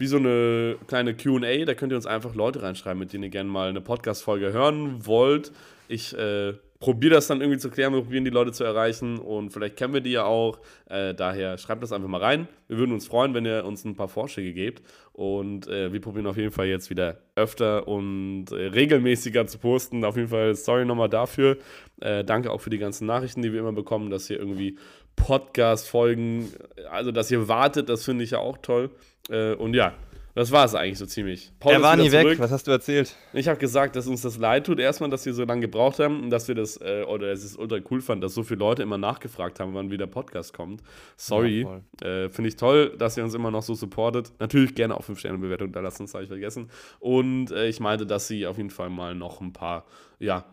wie so eine kleine Q&A, da könnt ihr uns einfach Leute reinschreiben, mit denen ihr gerne mal eine Podcast-Folge hören wollt. Ich äh, probiere das dann irgendwie zu klären, wir probieren die Leute zu erreichen und vielleicht kennen wir die ja auch. Äh, daher schreibt das einfach mal rein. Wir würden uns freuen, wenn ihr uns ein paar Vorschläge gebt und äh, wir probieren auf jeden Fall jetzt wieder öfter und äh, regelmäßiger zu posten. Auf jeden Fall sorry nochmal dafür. Äh, danke auch für die ganzen Nachrichten, die wir immer bekommen, dass hier irgendwie Podcast-Folgen, also dass ihr wartet, das finde ich ja auch toll. Äh, und ja, das war es eigentlich so ziemlich. Paul Er war nie weg. zurück. Was hast du erzählt? Ich habe gesagt, dass uns das leid tut, erstmal, dass wir so lange gebraucht haben und dass wir das, äh, oder dass ich es ultra cool fand, dass so viele Leute immer nachgefragt haben, wann wieder Podcast kommt. Sorry. Ja, äh, Finde ich toll, dass ihr uns immer noch so supportet. Natürlich gerne auch 5-Sterne-Bewertung da lassen, das habe ich vergessen. Und äh, ich meinte, dass sie auf jeden Fall mal noch ein paar, ja,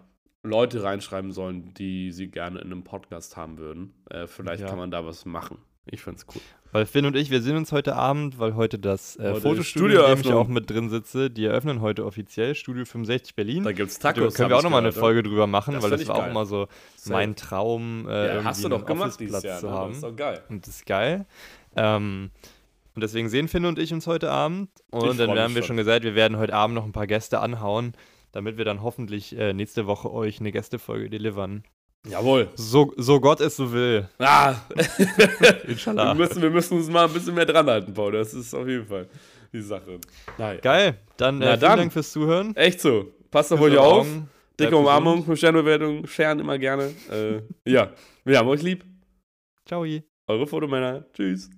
Leute reinschreiben sollen, die sie gerne in einem Podcast haben würden. Äh, vielleicht Ja. kann man da was machen. Ich finde es cool. Weil Finn und ich, wir sehen uns heute Abend, weil heute das äh, Heute Fotostudio, in dem ich auch mit drin sitze, die eröffnen heute offiziell, Studio 65 Berlin. Da gibt es Da Tacos. können wir auch nochmal eine ne? Folge drüber machen, Das weil das war auch geil. immer so mein Traum, äh, Ja, irgendwie hast du doch gemacht dieses Jahr. zu Ne? haben. Das ist doch geil. Und das ist geil. Ähm, und deswegen sehen Finn und ich uns heute Abend. Und Ich dann haben wir schon. schon gesagt, wir werden heute Abend noch ein paar Gäste anhauen, damit wir dann hoffentlich äh, nächste Woche euch eine Gästefolge delivern. Jawohl. So, so Gott es so will. Ah, <laughs> wir Inshallah. müssen, wir müssen uns mal ein bisschen mehr dran halten, Paul. Das ist auf jeden Fall die Sache. Naja. Geil. Dann, äh, vielen dann. Dank fürs Zuhören. Echt so. Passt auf euch auf. Augen. Dicke Umarmung, gesund. 5 Sternbewertung, scheren immer gerne. Äh, ja, wir haben euch lieb. Ciao. Eure Fotomänner. Tschüss.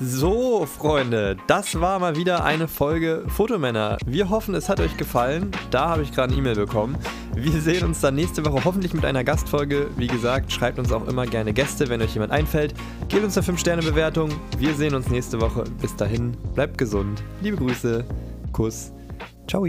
So, Freunde, das war mal wieder eine Folge Fotomänner. Wir hoffen, es hat euch gefallen. Da habe ich gerade eine E-Mail bekommen. Wir sehen uns dann nächste Woche hoffentlich mit einer Gastfolge. Wie gesagt, schreibt uns auch immer gerne Gäste, wenn euch jemand einfällt. Gebt uns eine 5-Sterne-Bewertung. Wir sehen uns nächste Woche. Bis dahin, bleibt gesund. Liebe Grüße. Kuss. Ciao.